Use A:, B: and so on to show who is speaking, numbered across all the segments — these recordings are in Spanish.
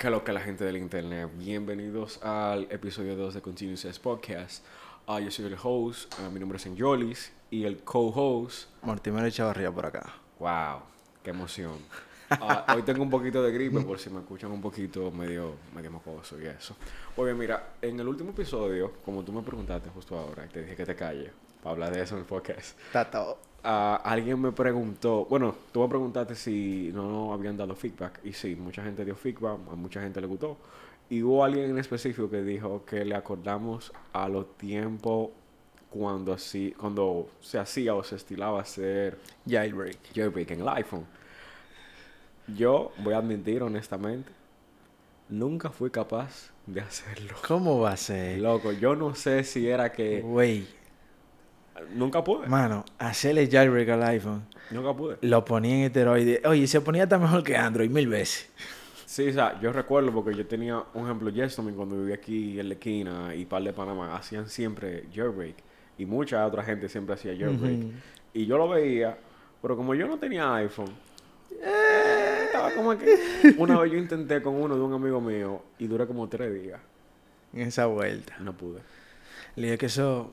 A: ¿Qué lo que la gente del internet? Bienvenidos al episodio 2 de Continuous Podcast. Ah, yo soy el host, ah, mi nombre es Enjolis y el co-host.
B: Mortimer Echavarría por acá.
A: Wow, qué emoción. Ah, hoy tengo un poquito de gripe por si me escuchan un poquito medio, medio mocoso y eso. Oye, mira, en el último episodio, como tú me preguntaste justo ahora, te dije que te calle para hablar de eso en el podcast.
B: Está
A: Ah, alguien me preguntó, bueno, tú me preguntaste si no nos habían dado feedback. Y sí, mucha gente dio feedback, a mucha gente le gustó. Y hubo alguien en específico que dijo que le acordamos a los tiempos cuando, así, cuando se hacía o se estilaba hacer
B: Jailbreak.
A: jailbreak en el iPhone. Yo voy a admitir honestamente, nunca fui capaz de hacerlo.
B: ¿Cómo va a ser?
A: Loco, yo no sé si era que
B: Güey,
A: nunca pude.
B: mano, hacerle jailbreak al iPhone.
A: Nunca pude.
B: Lo ponía en esteroide. Oye, se ponía hasta mejor que Android mil veces.
A: Sí, o sea, yo recuerdo porque yo tenía, un ejemplo, Yestomin cuando vivía aquí en la esquina y par de Panamá, hacían siempre jailbreak. Y mucha otra gente siempre hacía jailbreak. Y yo lo veía, pero como yo no tenía iPhone, eh, estaba como que... Una vez yo intenté con uno de un amigo mío y duré como tres días.
B: En esa vuelta.
A: No pude.
B: Le dije que eso...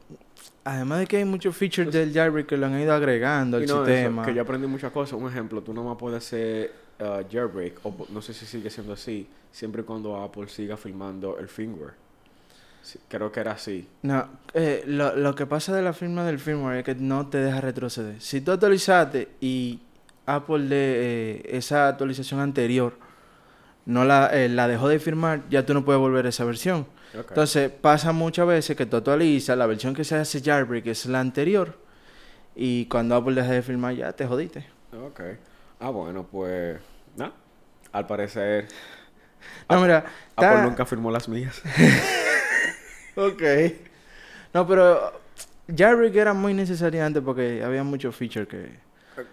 B: Además de que hay muchos features del jailbreak que lo han ido agregando al
A: no, eso,
B: sistema.
A: que yo aprendí muchas cosas. Un ejemplo, tú nomás puedes hacer uh, jailbreak, o no sé si sigue siendo así, siempre y cuando Apple siga filmando el firmware. Sí, creo que era así.
B: No, eh, lo, lo que pasa de la firma del firmware es que no te deja retroceder. Si tú actualizaste y Apple de eh, esa actualización anterior no la, eh, la dejó de firmar, ya tú no puedes volver a esa versión. Entonces pasa muchas veces que tú actualizas, la versión que se hace jailbreak es la anterior y cuando Apple deja de firmar ya te jodiste.
A: Ok. Ah, bueno, pues. No. Al parecer,
B: No, mira,
A: Apple nunca firmó las mías.
B: Ok. No, pero jailbreak era muy necesario antes porque había muchos features que...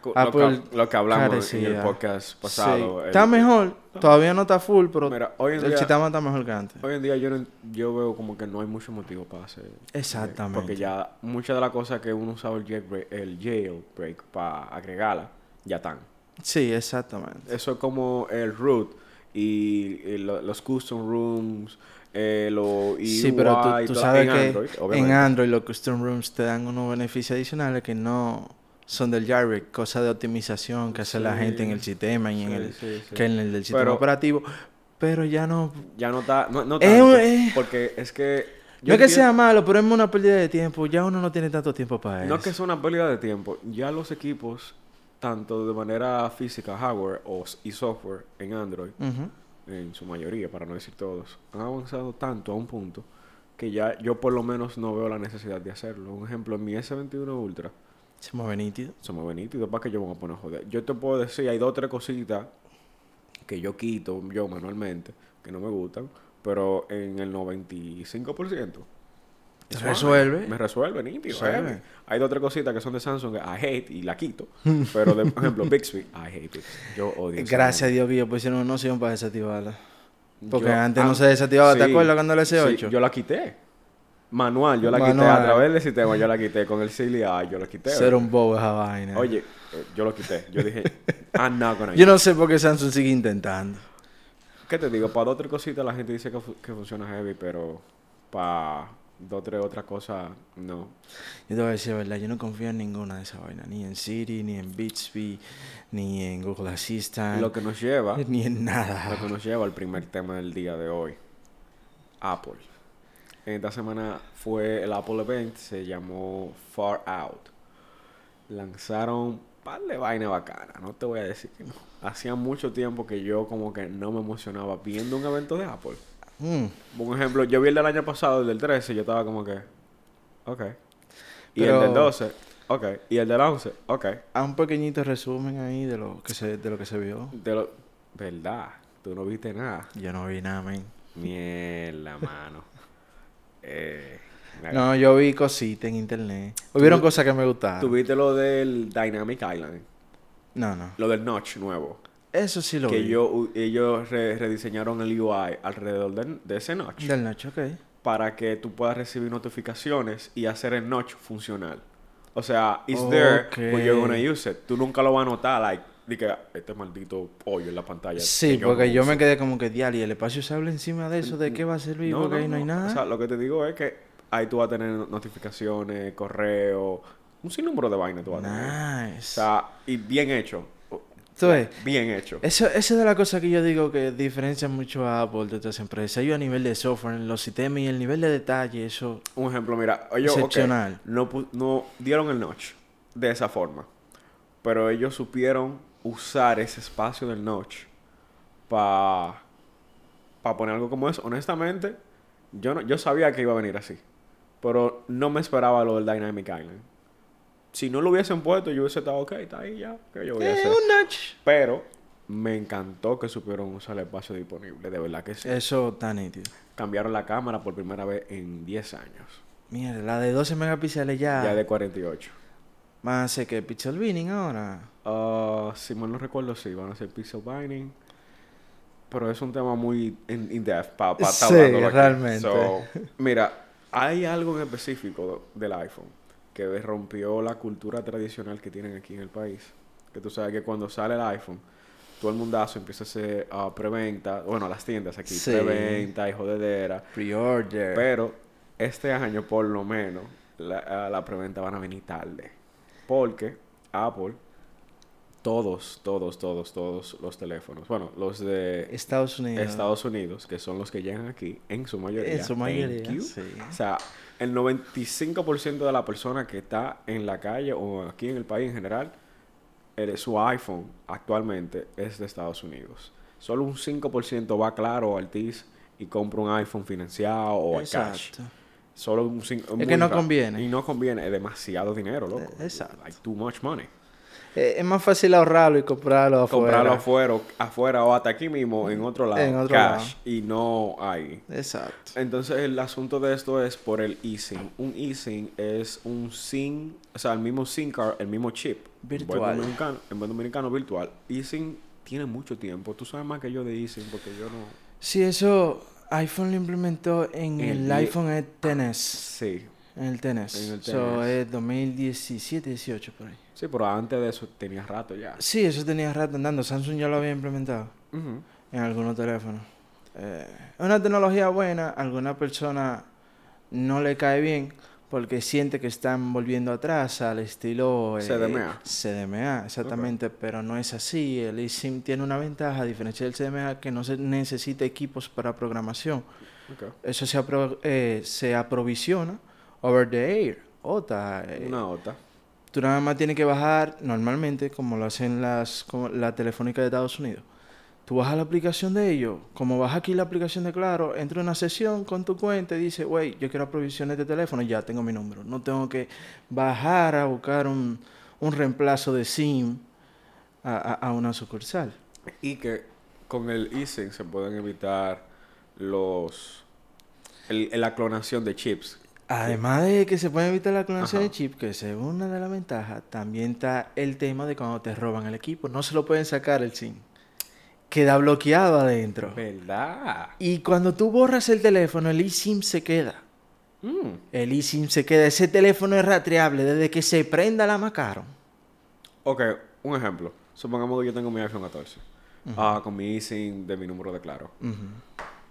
A: lo,
B: Apple
A: que, lo que hablamos en el podcast pasado.
B: Sí.
A: el-
B: Está mejor, todavía no está full, pero
A: Mira, hoy en
B: el
A: día,
B: sistema está mejor que antes.
A: hoy en día yo, no- yo veo como que no hay mucho motivo para hacer.
B: Exactamente.
A: Porque ya muchas de las cosas que uno usaba el jailbreak, el jailbreak para agregarla, ya están.
B: Sí, exactamente.
A: Eso es como el root y, y lo- los custom rooms, eh, lo y
B: Sí, pero tú,
A: toda-
B: sabes
A: en
B: que
A: Android,
B: en. Android los custom rooms te dan unos beneficios adicionales que no son del jailbreak, cosas de optimización que hace la gente en el sistema y en el
A: sí,
B: que en el del sistema
A: Pero-
B: operativo, pero ya no
A: Ya no está, no, no
B: Es
A: tanto,
B: es-
A: porque es que...
B: no es que sea malo, pero es una pérdida de tiempo, ya uno no tiene tanto tiempo para eso.
A: No es que sea una pérdida de tiempo. Ya los equipos, tanto de manera física, hardware o, y software en Android, en su mayoría, para no decir todos, han avanzado tanto a un punto que ya yo por lo menos no veo la necesidad de hacerlo. Un ejemplo, en mi S21 Ultra,
B: Se mueve nítido.
A: se me ve nítido, ¿para qué yo me voy a poner a joder? Yo te puedo decir, hay dos o tres cositas que yo quito yo manualmente, que no me gustan, pero en el 95%.
B: Te
A: es
B: resuelve.
A: Me resuelve, nítido.
B: Resuelve.
A: Hay dos o tres cositas que son de Samsung que I hate y la quito. pero, de, por ejemplo, Bixby, I hate Bixby. Yo odio
B: Gracias a. Dios que yo pusieron una opción para desactivarla. Porque
A: Yo-
B: antes
A: ah,
B: no se desactivaba, ¿te
A: sí,
B: acuerdas cuando
A: sí,
B: S8?
A: yo la quité. Manual, yo la quité a través del sistema, yo la quité con el CLI, yo la quité.
B: Ser un bobo esa vaina.
A: Oye, eh, yo lo quité. Yo dije, I'm not gonna
B: Yo no sé por qué Samsung sigue intentando.
A: ¿Qué te digo? Para dos o tres cositas la gente dice que, fu- que funciona heavy, pero para dos o tres otras cosas, no.
B: Yo te voy a decir la verdad, yo no confío en ninguna de esas vainas. Ni en Siri, ni en Bixby, ni en Google Assistant,
A: Lo que nos lleva,
B: ni en
A: lo
B: nada.
A: que nos lleva al primer tema del día de hoy. Apple. Esta semana fue el Apple Event, se llamó Far Out. Lanzaron un par de vainas bacanas, no te voy a decir que no. Hacía mucho tiempo que yo como que no me emocionaba viendo un evento de Apple.
B: Mm.
A: Por ejemplo, yo vi el del año pasado, el del 13, yo estaba como que, ok. Y
B: Pero-
A: el del 12, ok. Y el del 11, ok.
B: A un pequeñito resumen ahí de lo que se, de lo que se vio.
A: De lo, verdad, tú no viste nada.
B: Yo no vi nada, men.
A: Mierda, mano. Eh,
B: No, yo vi cositas en internet. Hubieron cosas que me gustaron.
A: Tú viste lo del Dynamic Island,
B: No, no.
A: lo del Notch nuevo.
B: Eso sí lo
A: que
B: vi.
A: yo, ellos re- rediseñaron el UI alrededor de, de ese Notch
B: Del Nacho, ok.
A: para que tú puedas recibir notificaciones y hacer el Notch funcional. O sea, it's there, but you're gonna use it. Tú nunca lo vas a notar, like, de que este maldito hoyo en la pantalla.
B: Sí,
A: que
B: porque yo me quedé como que diario y el espacio se habla encima de eso, ¿de qué va a servir?
A: No,
B: porque
A: no,
B: ahí no hay nada.
A: O sea, lo que te digo es que ahí tú vas a tener notificaciones, correo, un sinnúmero de vainas tú vas a tener. O sea, y bien hecho.
B: Tú ves,
A: Bien hecho.
B: Eso, eso es de las cosas que yo digo que diferencia mucho a Apple de otras empresas. Ellos a nivel de software, en los sistemas y el nivel de detalle, eso...
A: Un ejemplo, mira, ellos
B: Excepcional.
A: no, no dieron el notch de esa forma, pero ellos supieron usar ese espacio del notch para poner algo como eso. Honestamente, yo no, yo sabía que iba a venir así, pero no me esperaba lo del Dynamic Island. Si no lo hubiesen puesto, yo hubiese estado, ok, está ahí ya, que yo voy a
B: Eh,
A: hacer?
B: un notch.
A: Pero me encantó que supieron usar el espacio disponible, de verdad que sí.
B: Eso está nítido.
A: Cambiaron la cámara por primera vez en 10 años,
B: Mira, la de 12 megapíxeles ya...
A: ya de 48.
B: Más hace que pixel binning ahora.
A: Ah, si mal no recuerdo, sí, van a hacer pixel binding. Pero es un tema muy in, in depth para pa,
B: Sí, realmente.
A: So, mira, hay algo en específico del iPhone que rompió la cultura tradicional que tienen aquí en el país. Que tú sabes que cuando sale el iPhone, todo el mundazo empieza a hacer ah, preventa. Bueno, las tiendas aquí,
B: Sí.
A: preventa y jodedera.
B: Pre-order.
A: Pero este año, por lo menos, la, a la preventa van a venir tarde. Porque Apple, todos, todos, todos, todos los teléfonos, bueno, los de
B: Estados Unidos.
A: Estados Unidos, que son los que llegan aquí, en su mayoría.
B: En su mayoría, sí.
A: O sea, el 95% de la persona que está en la calle o aquí en el país en general, el- su iPhone actualmente es de Estados Unidos. Solo un 5% va claro o Altis y compra un iPhone financiado o al cash.
B: Exacto.
A: Solo un cin- muy
B: que no conviene.
A: Y no conviene, es demasiado dinero, loco.
B: Exacto.
A: Like too much money.
B: Eh, es más fácil ahorrarlo y comprarlo afuera.
A: Comprarlo afuera, afuera o hasta aquí mismo en otro lado.
B: En otro
A: cash. Y no ahí.
B: Exacto.
A: Entonces el asunto de esto es por el eSIM. Un eSIM es un SIM, o sea, el mismo SIM card, el mismo chip.
B: Virtual.
A: En buen dominicano, en buen dominicano virtual. eSIM tiene mucho tiempo. Tú sabes más que yo de eSIM porque yo no...
B: Sí, eso iPhone lo implementó en el
A: el-
B: iPhone XS.
A: Sí.
B: En el XS.
A: En el
B: So,
A: XS.
B: es 2017, 18 por ahí.
A: Sí, pero antes de eso tenía rato ya.
B: Sí, eso tenía rato andando. Samsung ya lo había implementado en algunos teléfonos. Eh, es una tecnología buena. A alguna persona no le cae bien porque siente que están volviendo atrás al estilo... eh,
A: CDMA.
B: CDMA, exactamente. Pero no es así. El eSIM tiene una ventaja, a diferencia del CDMA, que no se necesita equipos para programación.
A: Ok.
B: Eso se, apro- eh, se aprovisiona over the air. OTA. eh,
A: Una OTA.
B: Tú nada más tienes que bajar normalmente, como lo hacen las como la telefónica de Estados Unidos. Tú bajas la aplicación de ellos, como bajas aquí la aplicación de Claro, entra en una sesión con tu cuenta y dice, güey, yo quiero aprovisiones de teléfono, ya tengo mi número. No tengo que bajar a buscar un, un reemplazo de SIM a, a- a una sucursal.
A: Y que con el eSIM se pueden evitar los... el- la clonación de chips.
B: Además de que se puede evitar la clonación
A: Ajá.
B: de chip, que es una de las ventajas, también está el tema de cuando te roban el equipo. No se lo pueden sacar el SIM. Queda bloqueado adentro.
A: ¿Verdad?
B: Y cuando tú borras el teléfono, el eSIM se queda.
A: Mm.
B: El eSIM se queda. Ese teléfono es rastreable desde que se prenda la Macaron.
A: Ok, un ejemplo. Supongamos que yo tengo mi iPhone 14. ah, con mi eSIM de mi número de claro.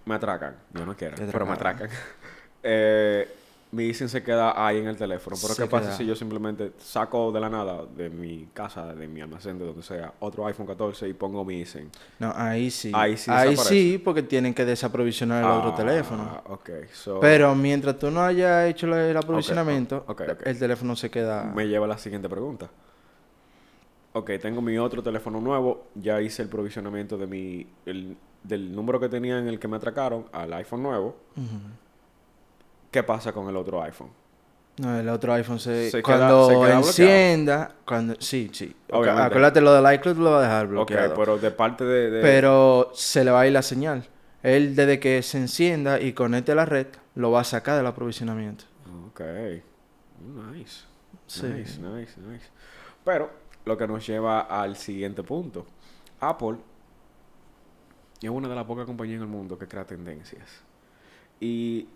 A: Me atracan. Yo no quiero, pero me atracan. eh, mi eSIM se queda ahí en el teléfono. Pero
B: Se
A: ¿qué pasa
B: queda.
A: si yo simplemente saco de la nada, de mi casa, de mi almacén, de donde sea, otro iPhone 14 y pongo mi eSIM?
B: No, ahí sí.
A: Ahí sí
B: Ahí
A: desaparece.
B: sí, porque tienen que desaprovisionar el otro
A: Ah,
B: teléfono.
A: Ok, so...
B: Pero mientras tú no hayas hecho el aprovisionamiento, el teléfono se queda.
A: me lleva a la siguiente pregunta. Ok, tengo mi otro teléfono nuevo, ya hice el provisionamiento de mi, el- del número que tenía en el que me atracaron al iPhone nuevo.
B: Ujú.
A: ¿Qué pasa con el otro iPhone?
B: No, el otro iPhone se,
A: Se queda-
B: cuando
A: se queda
B: encienda, cuando sí, sí. Acuérdate lo del iCloud lo va a dejar
A: Ok,
B: bloqueado.
A: pero de parte de... de-
B: pero se le va a ir la señal. Él desde que se encienda y conecte a la red, lo va a sacar del aprovisionamiento.
A: Ok. Nice.
B: Sí.
A: Nice, nice, nice. Pero lo que nos lleva al siguiente punto. Apple es una de las pocas compañías en el mundo que crea tendencias. Y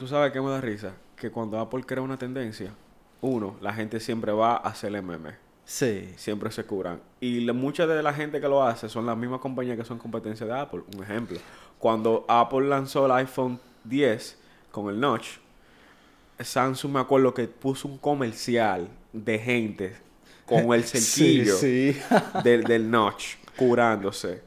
A: tú sabes que me da risa que cuando Apple crea una tendencia, uno, la gente siempre va a hacerle meme.
B: Sí.
A: siempre se curan. Y la- mucha de la gente que lo hace son las mismas compañías que son competencia de Apple. Un ejemplo, cuando Apple lanzó el iPhone 10 con el notch, Samsung me acuerdo que puso un comercial de gente con el cerquillo
B: Sí, sí.
A: del, del notch curándose.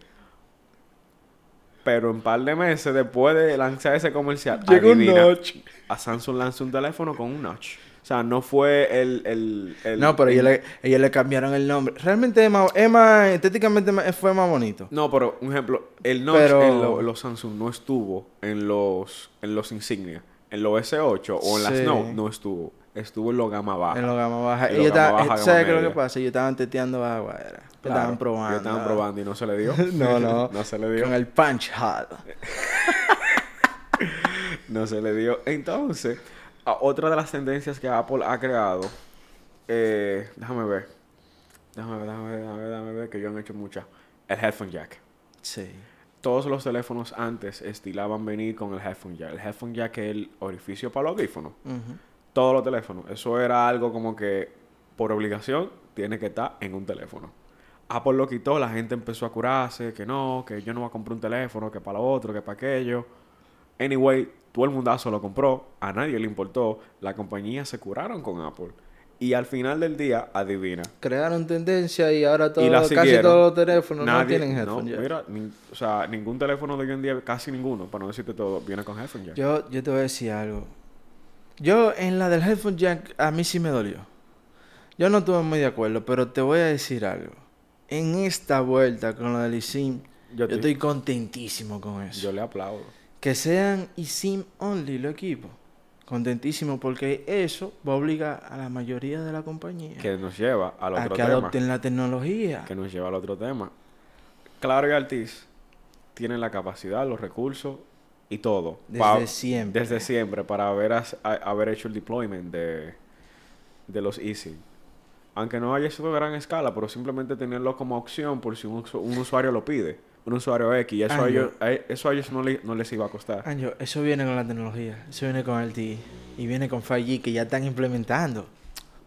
A: Pero en par de meses después de lanzar ese comercial,
B: Llegó un notch.
A: a Samsung lanzó un teléfono con un notch. O sea, no fue el... el, el-
B: No, pero
A: el-
B: ellos le, ellos le cambiaron el nombre. Realmente es más, es más estéticamente fue más bonito.
A: No, pero un ejemplo, el notch
B: Pero-
A: en lo- los Samsung no estuvo en los en los insignia. En los S8 o en las. Note no estuvo. Estuvo en los gama baja.
B: En los gama baja.
A: En gama
B: estaban-
A: baja,
B: ¿Sabes qué es lo que pasa? Ellos estaban teteando agua. Era.
A: Claro,
B: estaban probando.
A: ellos estaban probando y no se le dio.
B: no, no.
A: no se le dio.
B: Con el punch hard.
A: No se le dio. Entonces, a- otra de las tendencias que Apple ha creado, eh, déjame ver. Déjame ver, déjame ver, déjame ver, déjame ver, que yo han hecho muchas. El headphone jack.
B: Sí.
A: Todos los teléfonos antes estilaban venir con el headphone jack. El headphone jack es el orificio para los audífonos.
B: Ujú.
A: Todos los teléfonos. Eso era algo como que por obligación tiene que estar en un teléfono. Apple lo quitó, la gente empezó a curarse, que no, que yo no voy a comprar un teléfono, que para lo otro, que para aquello. Anyway, todo el mundazo lo compró, a nadie le importó, la compañía se curaron con Apple. Y al final del día, adivina.
B: Crearon tendencia y ahora todo,
A: y la
B: casi todos los teléfonos no tienen headphone
A: no,
B: jack.
A: Mira, ni- o sea, ningún teléfono de hoy en día, casi ninguno, para no decirte todo, viene con headphone jack.
B: Yo, yo te voy a decir algo. Yo en la del headphone jack a mí sí me dolió. Yo no estuve muy de acuerdo, pero te voy a decir algo. En esta vuelta con la del eSIM, yo,
A: te-
B: estoy contentísimo con eso.
A: yo le aplaudo.
B: Que sean eSIM only los equipos. Contentísimo porque eso va a obligar a la mayoría de la compañía
A: Que nos lleva al
B: a
A: otro
B: que
A: tema.
B: adopten la tecnología.
A: que nos lleva al otro tema. Claro y Altiz tienen la capacidad, los recursos y todo.
B: Desde siempre.
A: Desde siempre, para haber, a- haber hecho el deployment de, de los easy. Aunque no haya sido a gran escala, pero simplemente tenerlo como opción por si un, usu- un usuario lo pide. Un usuario X. Y eso, a ellos, a e- eso a ellos no, le- no les iba a costar.
B: Eso viene con la tecnología. Eso viene con LTE. Y viene con 5G que ya están implementando.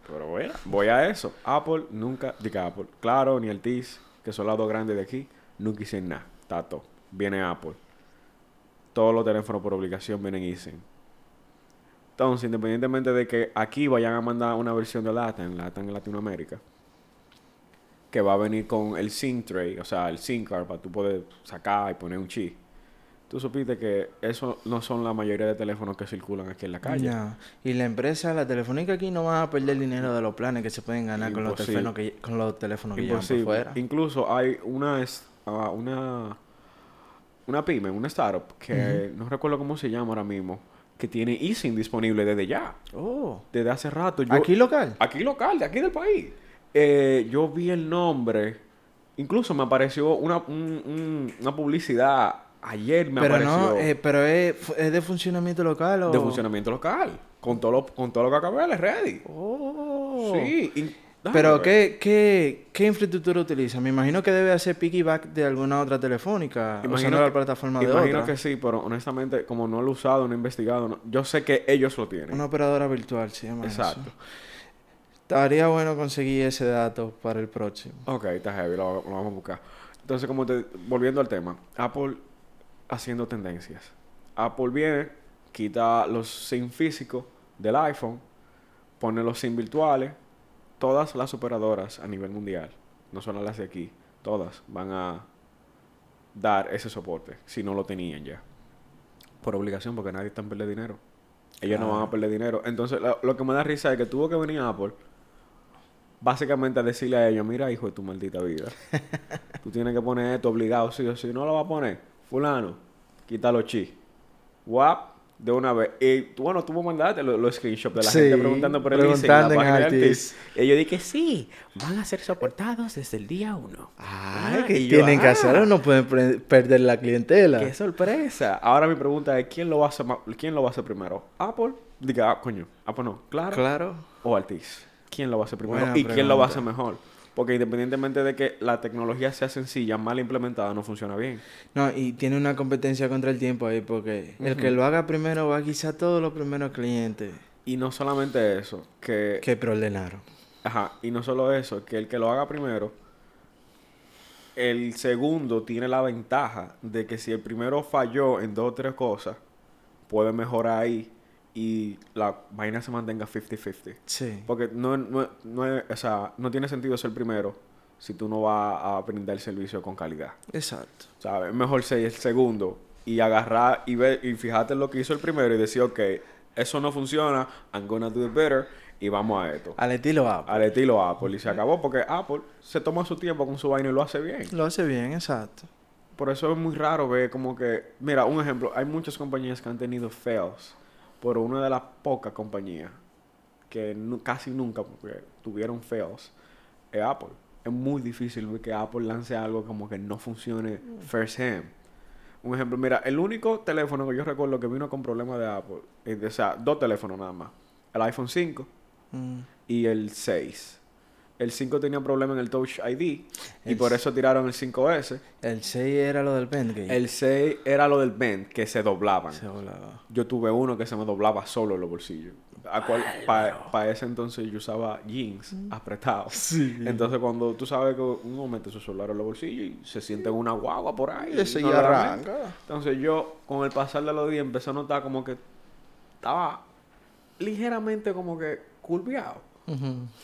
A: Pero bueno, voy a eso. Apple nunca, diga Apple, claro, ni el TIS, que son las dos grandes de aquí, nunca hicieron nada. Tato, viene Apple. Todos los teléfonos por obligación vienen eSIM. Entonces, independientemente de que aquí vayan a mandar una versión de LATAM, LATAM en Latinoamérica, que va a venir con el SIM tray, o sea, el SIM card para tú poder sacar y poner un chip. Tú supiste que eso no son la mayoría de teléfonos que circulan aquí en la calle.
B: No. Y la empresa, la telefónica aquí no va a perder dinero de los planes que se pueden ganar con los, teléfonos que, con los teléfonos que llevan por fuera.
A: Incluso hay una, ah, una, una pyme, una startup, que no recuerdo cómo se llama ahora mismo, que tiene eSIM disponible desde ya,
B: Oh.
A: desde hace rato. Yo-
B: ¿Aquí local?
A: Aquí local, de aquí del país. Eh, yo vi el nombre, incluso me apareció una, un- un- una publicidad, ayer me
B: Pero
A: apareció,
B: no, eh, pero es, de funcionamiento local o...
A: de funcionamiento local, con todo lo, con todo lo que acabé, es ready.
B: Oh.
A: Sí. y-
B: Pero. ¿qué, qué, ¿qué infraestructura utiliza? Me imagino que debe hacer piggyback de alguna otra telefónica. usando la plataforma de
A: imagino
B: otra.
A: que sí, pero honestamente, como no lo he usado, no he investigado, no- yo sé que ellos lo tienen.
B: Una operadora virtual llama
A: Exacto.
B: eso. Estaría bueno conseguir ese dato para el próximo.
A: Ok, está heavy, lo, lo vamos a buscar. Entonces, como te, volviendo al tema, Apple haciendo tendencias. Apple viene, quita los SIM físicos del iPhone, pone los SIM virtuales. Todas las operadoras a nivel mundial, no solo las de aquí, todas van a dar ese soporte si no lo tenían ya. Por obligación, porque nadie está en perder dinero. Ellos no van a perder dinero. Entonces, lo, lo que me da risa es que tuvo que venir Apple básicamente a decirle a ellos, mira, hijo de tu maldita vida. Tú tienes que poner esto obligado, sí o sí. No lo va a poner. Fulano, quita los chi. Guap, de una vez. Y bueno, tú me mandaste los, los screenshots de la
B: Sí,
A: gente preguntando por el leasing en la
B: preguntando
A: página de
B: Altis.
A: Y yo dije, sí, van a ser soportados desde el día uno.
B: Ah, que
A: yo,
B: tienen que
A: ah,
B: hacerlo, no pueden perder la clientela.
A: ¡Qué sorpresa! Ahora mi pregunta es, ¿quién lo va a hacer, ¿quién lo va a hacer primero? ¿Apple? Diga, ah, coño, Apple no. ¿Claro?
B: Claro.
A: o Altis? ¿Quién lo va a hacer primero?
B: Buena
A: ¿Y quién lo va a hacer mejor? Porque independientemente de que la tecnología sea sencilla, mal implementada, no funciona bien.
B: No, y tiene una competencia contra el tiempo ahí porque el que lo haga primero va a quizá todos los primeros clientes
A: Y no solamente eso, que
B: que preordenaron.
A: Ajá, y no solo eso, que el que lo haga primero, el segundo tiene la ventaja de que si el primero falló en dos o tres cosas, puede mejorar ahí y la vaina se mantenga 50-50.
B: Sí.
A: Porque no, no, no, es- o sea, no tiene sentido ser primero si tú no vas a brindar el servicio con calidad.
B: Exacto.
A: ¿Sabes? Es mejor ser el segundo y agarrar y ver y fijarte en lo que hizo el primero y decir, ok, eso no funciona, I'm gonna do it better y vamos a esto.
B: Al estilo Apple.
A: Al estilo Apple y se acabó porque Apple se toma su tiempo con su vaina y lo hace bien.
B: Lo hace bien, exacto.
A: Por eso es muy raro ver como que, mira, un ejemplo, hay muchas compañías que han tenido fails, pero una de las pocas compañías que casi nunca tuvieron fails es Apple. Es muy difícil que Apple lance algo como que no funcione first hand. Un ejemplo, mira, el único teléfono que yo recuerdo que vino con problemas de Apple, eh, o sea, dos teléfonos nada más, el iPhone 5
B: Mm.
A: y el 6. El 5 tenía problema en el Touch ID y por eso tiraron el 5S.
B: El 6 era lo del Pendgame.
A: El 6 era lo del bend, que se doblaban.
B: Se.
A: Yo tuve uno que se me doblaba solo en los bolsillos. Para ese entonces yo usaba jeans apretados.
B: Sí.
A: Entonces cuando tú sabes que uno mete su celular en los bolsillos y se siente una guagua por ahí. No
B: arranca.
A: Entonces yo con el pasar de los días empecé a notar como que estaba ligeramente como que curviado.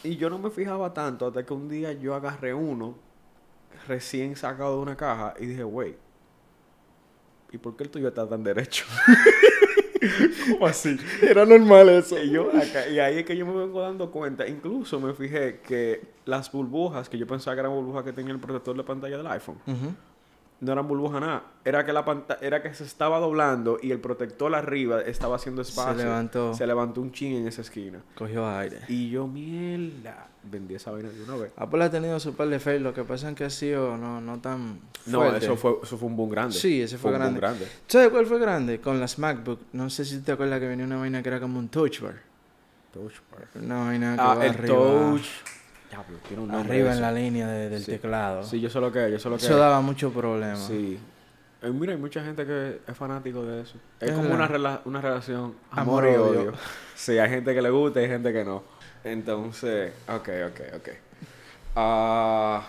A: Y yo no me fijaba tanto hasta que un día yo agarré uno recién sacado de una caja y dije, wey, ¿y por qué el tuyo está tan derecho? ¿Cómo así?
B: Era normal eso.
A: Y, yo acá- y ahí es que yo me vengo dando cuenta. Incluso me fijé que las burbujas, que yo pensaba que eran burbujas que tenía el protector de pantalla del iPhone. No eran burbujas nada. Era que la pantalla, era que se estaba doblando y el protector arriba estaba haciendo espacio.
B: levantó.
A: Se levantó un chin en esa esquina.
B: Cogió aire.
A: Y yo, mierda, vendí esa vaina de una vez.
B: Apple ha tenido su par de fails, lo que pasa es que ha sido no, no tan
A: No,
B: fuerte.
A: eso fue, eso fue un boom grande.
B: Sí, ese fue
A: un boom
B: grande. ¿Sabes cuál fue grande? Con las MacBook. No sé si te acuerdas que venía una vaina que era como un touch bar.
A: Touch bar.
B: Una vaina que
A: Ah,
B: va
A: el
B: arriba,
A: touch. Diablo, tiene un nombre
B: arriba en
A: eso.
B: la línea de- del
A: Sí.
B: teclado.
A: Sí, yo sé lo que yo sé lo que
B: Eso
A: es.
B: daba mucho problema.
A: Sí. Eh, mira, hay mucha gente que es fanático de eso. Es
B: Es
A: como una, rela- una relación
B: Amor,
A: amor, y
B: odio.
A: odio. sí, hay gente que le gusta y hay gente que no. Entonces, ok, ok, ok. Ah,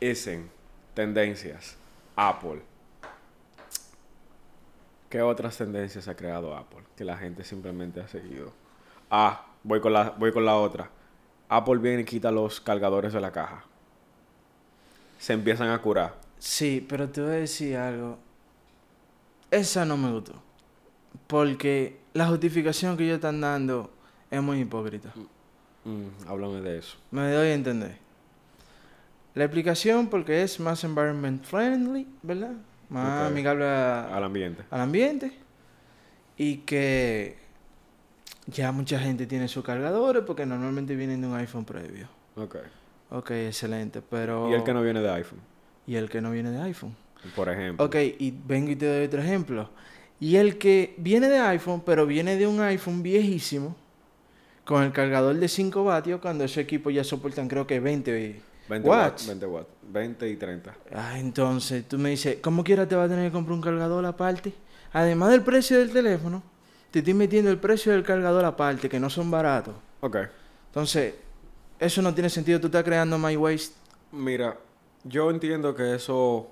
A: Isen, tendencias. Apple. ¿Qué otras tendencias ha creado Apple? Que la gente simplemente ha seguido. Ah, voy con la, voy con la otra. Apple viene y quita los cargadores de la caja. Se empiezan a curar.
B: Sí, pero te voy a decir algo. Esa no me gustó. Porque la justificación que ellos están dando es muy hipócrita.
A: Mm, háblame de eso.
B: Me doy a entender. La explicación porque es más environment friendly, ¿verdad? Más amigable a-
A: Al ambiente.
B: al ambiente. Y que ya mucha gente tiene sus cargadores porque normalmente vienen de un iPhone previo.
A: Ok.
B: Ok, excelente, pero...
A: Y el que no viene de iPhone,
B: Y el que no viene de iPhone.
A: por ejemplo.
B: Ok, y vengo y te doy otro ejemplo. Y el que viene de iPhone, pero viene de un iPhone viejísimo, con el cargador de 5 vatios, cuando ese equipo ya soportan creo que 20
A: 20
B: watts.
A: watts. 20 watts. 20 y 30.
B: Ah, entonces tú me dices, ¿cómo quiera te va a tener que comprar un cargador aparte? Además del precio del teléfono, te estoy metiendo el precio del cargador aparte, que no son baratos.
A: Ok.
B: Entonces, eso no tiene sentido. Tú estás creando my waste.
A: Mira, yo entiendo que eso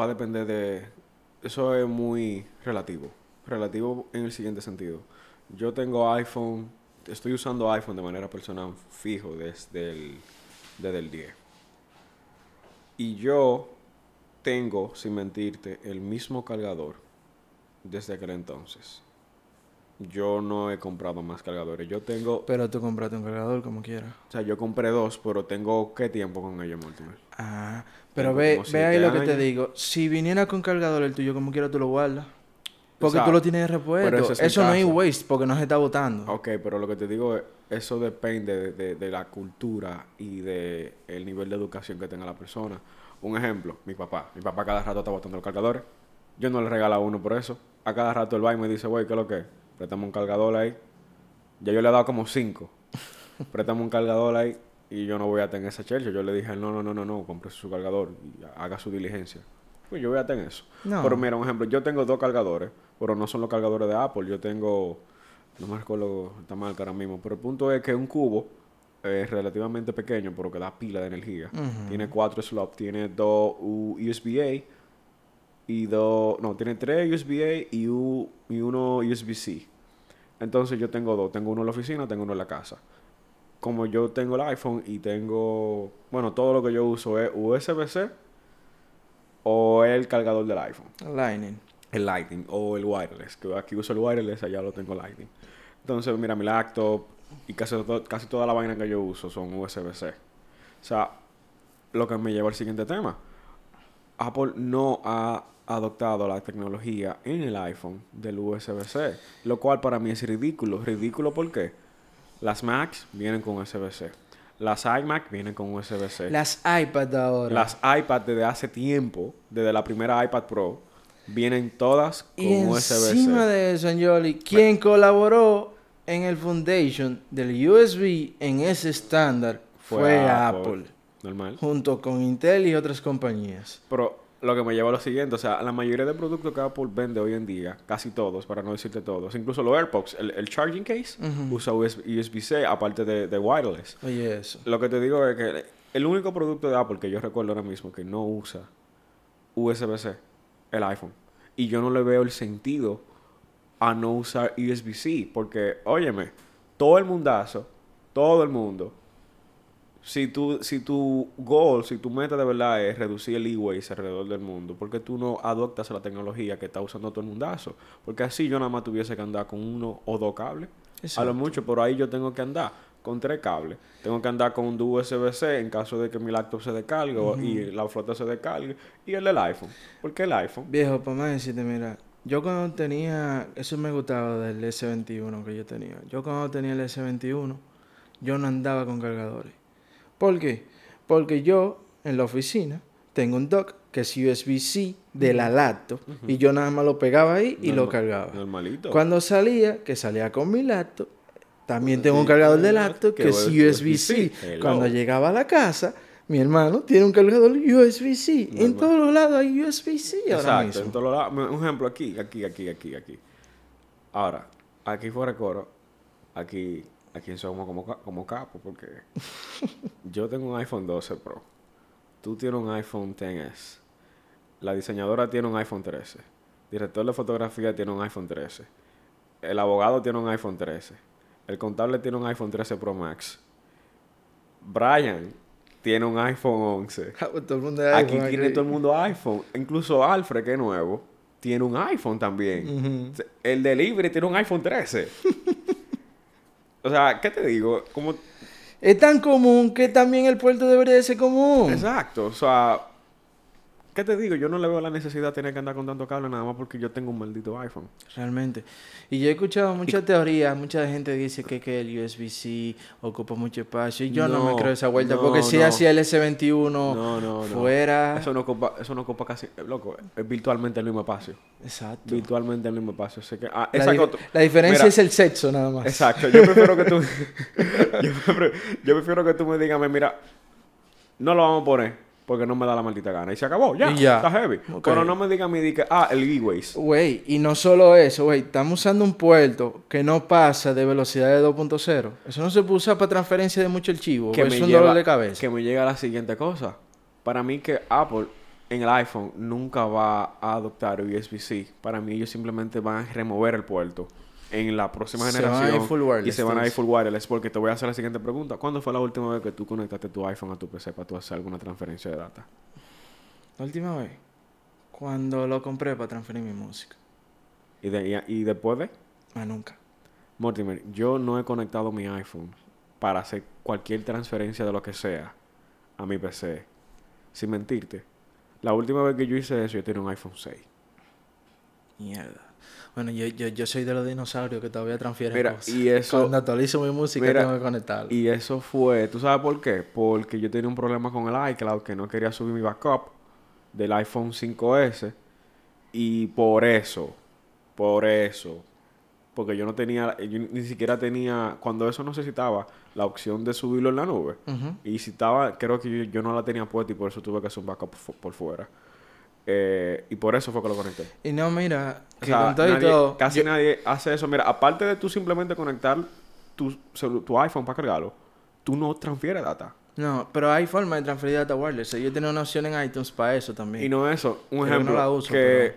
A: va a depender de... Eso es muy relativo. Relativo en el siguiente sentido. Yo tengo iPhone, estoy usando iPhone de manera personal fijo desde el, desde el 10. Y yo tengo, sin mentirte, el mismo cargador desde aquel entonces. Yo no he comprado más cargadores. Yo tengo,
B: Pero tú compraste un cargador como quieras.
A: o sea, yo compré dos, pero tengo qué tiempo con ellos, Mortimer.
B: Ah, pero
A: Tengo
B: ve, ve ahí lo que te digo. Si viniera con cargador el tuyo, como quiera tú lo guardas. Porque
A: sea,
B: tú lo tienes de repuesto.
A: pero ese es mi
B: Eso no es waste porque no se está botando.
A: Ok, pero lo que te digo es, eso depende de, de- de la cultura y de el nivel de educación que tenga la persona. Un ejemplo, mi papá. Mi papá cada rato está botando los cargadores. Yo no le regalo a uno por eso. A cada rato él va y me dice, güey, ¿qué es lo que? es? Préstame un cargador ahí. Ya yo le he dado como cinco. Préstame un cargador ahí y yo no voy a tener esa chercha. Yo le dije, no, no, no, no, no, compre su cargador y haga su diligencia. Pues yo voy a tener eso.
B: No.
A: Pero mira, un ejemplo, yo tengo dos cargadores, pero no son los cargadores de Apple. Yo tengo, no me recuerdo esta marca ahora mismo, pero el punto es que un cubo es relativamente pequeño, pero que da pila de energía. Tiene cuatro slots, tiene dos USB-A y dos, no, tiene tres USB-A y, u- y uno USB-C. Entonces yo tengo dos, tengo uno en la oficina, tengo uno en la casa. Como yo tengo el iPhone y tengo, bueno, todo lo que yo uso es USB-C o el cargador del iPhone
B: Lightning.
A: el Lightning o el wireless, que aquí uso el wireless, allá lo tengo Lightning. Entonces, mira, mi laptop y casi, to- casi toda la vaina que yo uso son USB-C. O sea, lo que me lleva al siguiente tema. Apple no ha adoptado la tecnología en el iPhone del USB-C, lo cual para mí es ridículo. ¿Ridículo por qué? Las Macs vienen con USB-C. Las iMac vienen con USB-C.
B: Las iPad ahora.
A: Las iPad desde hace tiempo, desde la primera iPad Pro, vienen todas con
B: y
A: USB-C.
B: encima de eso, Anjoli, quien colaboró en el foundation del USB en ese estándar fue, Apple.
A: Normal.
B: junto con Intel y otras compañías.
A: Pero lo que me lleva a lo siguiente, o sea, la mayoría de productos que Apple vende hoy en día, casi todos, para no decirte todos, incluso los AirPods, el, el charging case, usa USB-C aparte de, de wireless.
B: Oye, eso.
A: Lo que te digo es que el único producto de Apple que yo recuerdo ahora mismo que no usa USB-C, el iPhone. Y yo no le veo el sentido a no usar USB-C, porque, óyeme, todo el mundazo, todo el mundo, si tu, si tu goal, si tu meta de verdad es reducir el e-waste alrededor del mundo, ¿por qué tú no adoptas la tecnología que está usando todo el mundazo? Porque así yo nada más tuviese que andar con uno o dos cables. A lo mucho, por ahí yo tengo que andar con tres cables. Tengo que andar con un USB-C en caso de que mi laptop se descargue o- y la flota se descargue. Y el del iPhone. ¿Por qué el iPhone?
B: Viejo, para más decirte, mira, yo cuando tenía, eso me gustaba del S21 que yo tenía. Yo cuando tenía el S21, yo no andaba con cargadores. ¿Por qué? Porque yo en la oficina tengo un dock que es USB-C de la laptop y yo nada más lo pegaba ahí y lo cargaba.
A: Normalito.
B: Cuando salía, que salía con mi laptop, también tengo un cargador de laptop
A: que
B: es
A: USB-C.
B: Cuando llegaba a la casa, mi hermano tiene un cargador USB-C. En todos los lados hay USB-C ahora
A: Exacto.
B: mismo.
A: En todos lados. Un ejemplo aquí, aquí, aquí, aquí, aquí. Ahora, aquí fuera coro, aquí, aquí somos como, como capos porque yo tengo un iPhone 12 Pro. Tú tienes un iPhone XS. La diseñadora tiene un iPhone 13. Director de fotografía tiene un iPhone 13. El abogado tiene un iPhone 13. El contable tiene un iPhone 13 Pro Max. Brian tiene un iPhone 11.
B: todo el mundo de
A: Aquí tiene todo el mundo iPhone. Incluso Alfred, que es nuevo, tiene un iPhone también.
B: Ujú.
A: El delivery tiene un iPhone 13. O sea, ¿qué te digo? Como...
B: Es tan común que también el puerto debería de ser común.
A: Exacto. O sea, ¿qué te digo? Yo no le veo la necesidad de tener que andar con tanto cable nada más porque yo tengo un maldito iPhone.
B: Realmente. Y yo he escuchado muchas teorías, mucha gente dice que, que el USB-C ocupa mucho espacio y yo no, me creo esa vuelta
A: no,
B: porque si
A: no.
B: hacía el S21
A: No, no, no.
B: fuera...
A: Eso no ocupa, eso no ocupa casi... Loco, es virtualmente el mismo espacio.
B: Exacto.
A: Virtualmente el mismo espacio. Así que... Ah,
B: La,
A: cosa-
B: la diferencia
A: Mira,
B: es el sexo nada más.
A: Exacto, yo prefiero que tú. yo, prefiero, yo prefiero que tú me digas, mira, no lo vamos a poner porque no me da la maldita gana. Y se acabó, ya.
B: Ya.
A: Está heavy. Pero no me digas a mí, di que, ah, el e-waste.
B: Güey, y no solo eso, güey, estamos usando un puerto que no pasa de velocidad de 2.0. Eso no se puede usar para transferencia de mucho archivo.
A: Que me,
B: es un
A: lleva,
B: dolor de cabeza.
A: que me llega a la siguiente cosa. Para mí que Apple en el iPhone nunca va a adoptar USB-C. Para mí ellos simplemente van a remover el puerto en la próxima
B: Se van a ir
A: generación
B: full wireless,
A: y se van a ir full wireless porque te voy a hacer la siguiente pregunta. ¿Cuándo fue la última vez que tú conectaste tu iPhone a tu PC para tú hacer alguna transferencia de data?
B: La última vez, cuando lo compré para transferir mi música.
A: Y, de- y, y después de...
B: Más nunca.
A: Mortimer, yo no he conectado mi iPhone para hacer cualquier transferencia de lo que sea a mi PC. Sin mentirte. La última vez que yo hice eso, yo tenía un iPhone 6.
B: Mierda. Bueno, yo, yo, yo soy de los dinosaurios que todavía transfieren
A: Mira,
B: cosas.
A: y eso-
B: Cuando actualizo mi música
A: Mira,
B: tengo que conectarlo.
A: Y eso fue, ¿tú sabes por qué? Porque yo tenía un problema con el iCloud que no quería subir mi backup del iPhone 5S. Y por eso, por eso, porque yo no tenía, yo ni siquiera tenía, cuando eso necesitaba, la opción de subirlo en la nube. Y si estaba, creo que yo, yo no la tenía puesta y por eso tuve que hacer un backup por fuera. Eh, y por eso fue que lo conecté.
B: Y no, mira,
A: O sea,
B: y todo,
A: casi
B: yo-
A: nadie hace eso. Mira, aparte de tú simplemente conectar tu, tu iPhone para cargarlo, tú no transfieres data.
B: No, pero hay forma de transferir data wireless. Yo tengo una opción en iTunes para eso también.
A: Y no eso, un
B: Pero no
A: ejemplo,
B: la uso,
A: que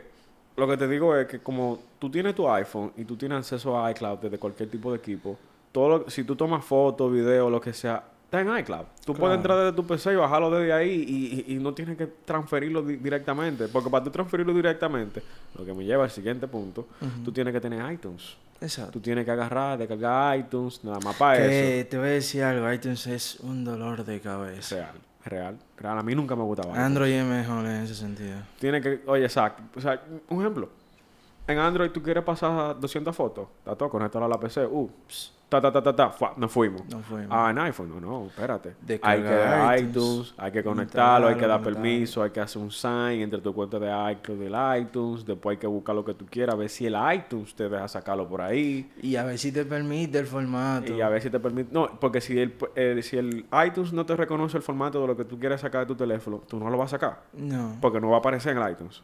A: lo que te digo es que como tú tienes tu iPhone y tú tienes acceso a iCloud desde cualquier tipo de equipo, todo lo- si tú tomas fotos, videos, lo que sea, está en iCloud. Tú
B: Claro.
A: puedes entrar desde tu PC y bajarlo desde ahí y, y- y no tienes que transferirlo di- directamente. Porque para tú transferirlo directamente, lo que me lleva al siguiente punto,
B: Ujú.
A: tú tienes que tener iTunes.
B: Exacto.
A: Tú tienes que agarrar, descargar iTunes, nada más para
B: Que
A: eso.
B: te voy a decir algo, iTunes es un dolor de cabeza.
A: real, real, real. A mí nunca me gustaba.
B: Android es mejor en ese sentido.
A: Tiene que, oye, exacto. O sea, un ejemplo. En Android tú quieres pasar 200 fotos. Está todo, conectarlo a la PC. Uh, ps, ta, ta, ta, ta, ta, nos fuimos.
B: No fue.
A: Ah, en iPhone, no, no, espérate.
B: Descargar
A: hay que
B: iTunes,
A: iTunes, hay que conectarlo, hay que dar permiso, hay que hacer un sign entre tu cuenta de iCloud y el iTunes. Después hay que buscar lo que tú quieras, ver si el iTunes te deja sacarlo por ahí.
B: Y a ver si te permite el formato.
A: Y a ver si te permite. No, porque si el, eh, si el iTunes no te reconoce el formato de lo que tú quieres sacar de tu teléfono, tú no lo vas a sacar.
B: No.
A: Porque no va a aparecer en el iTunes.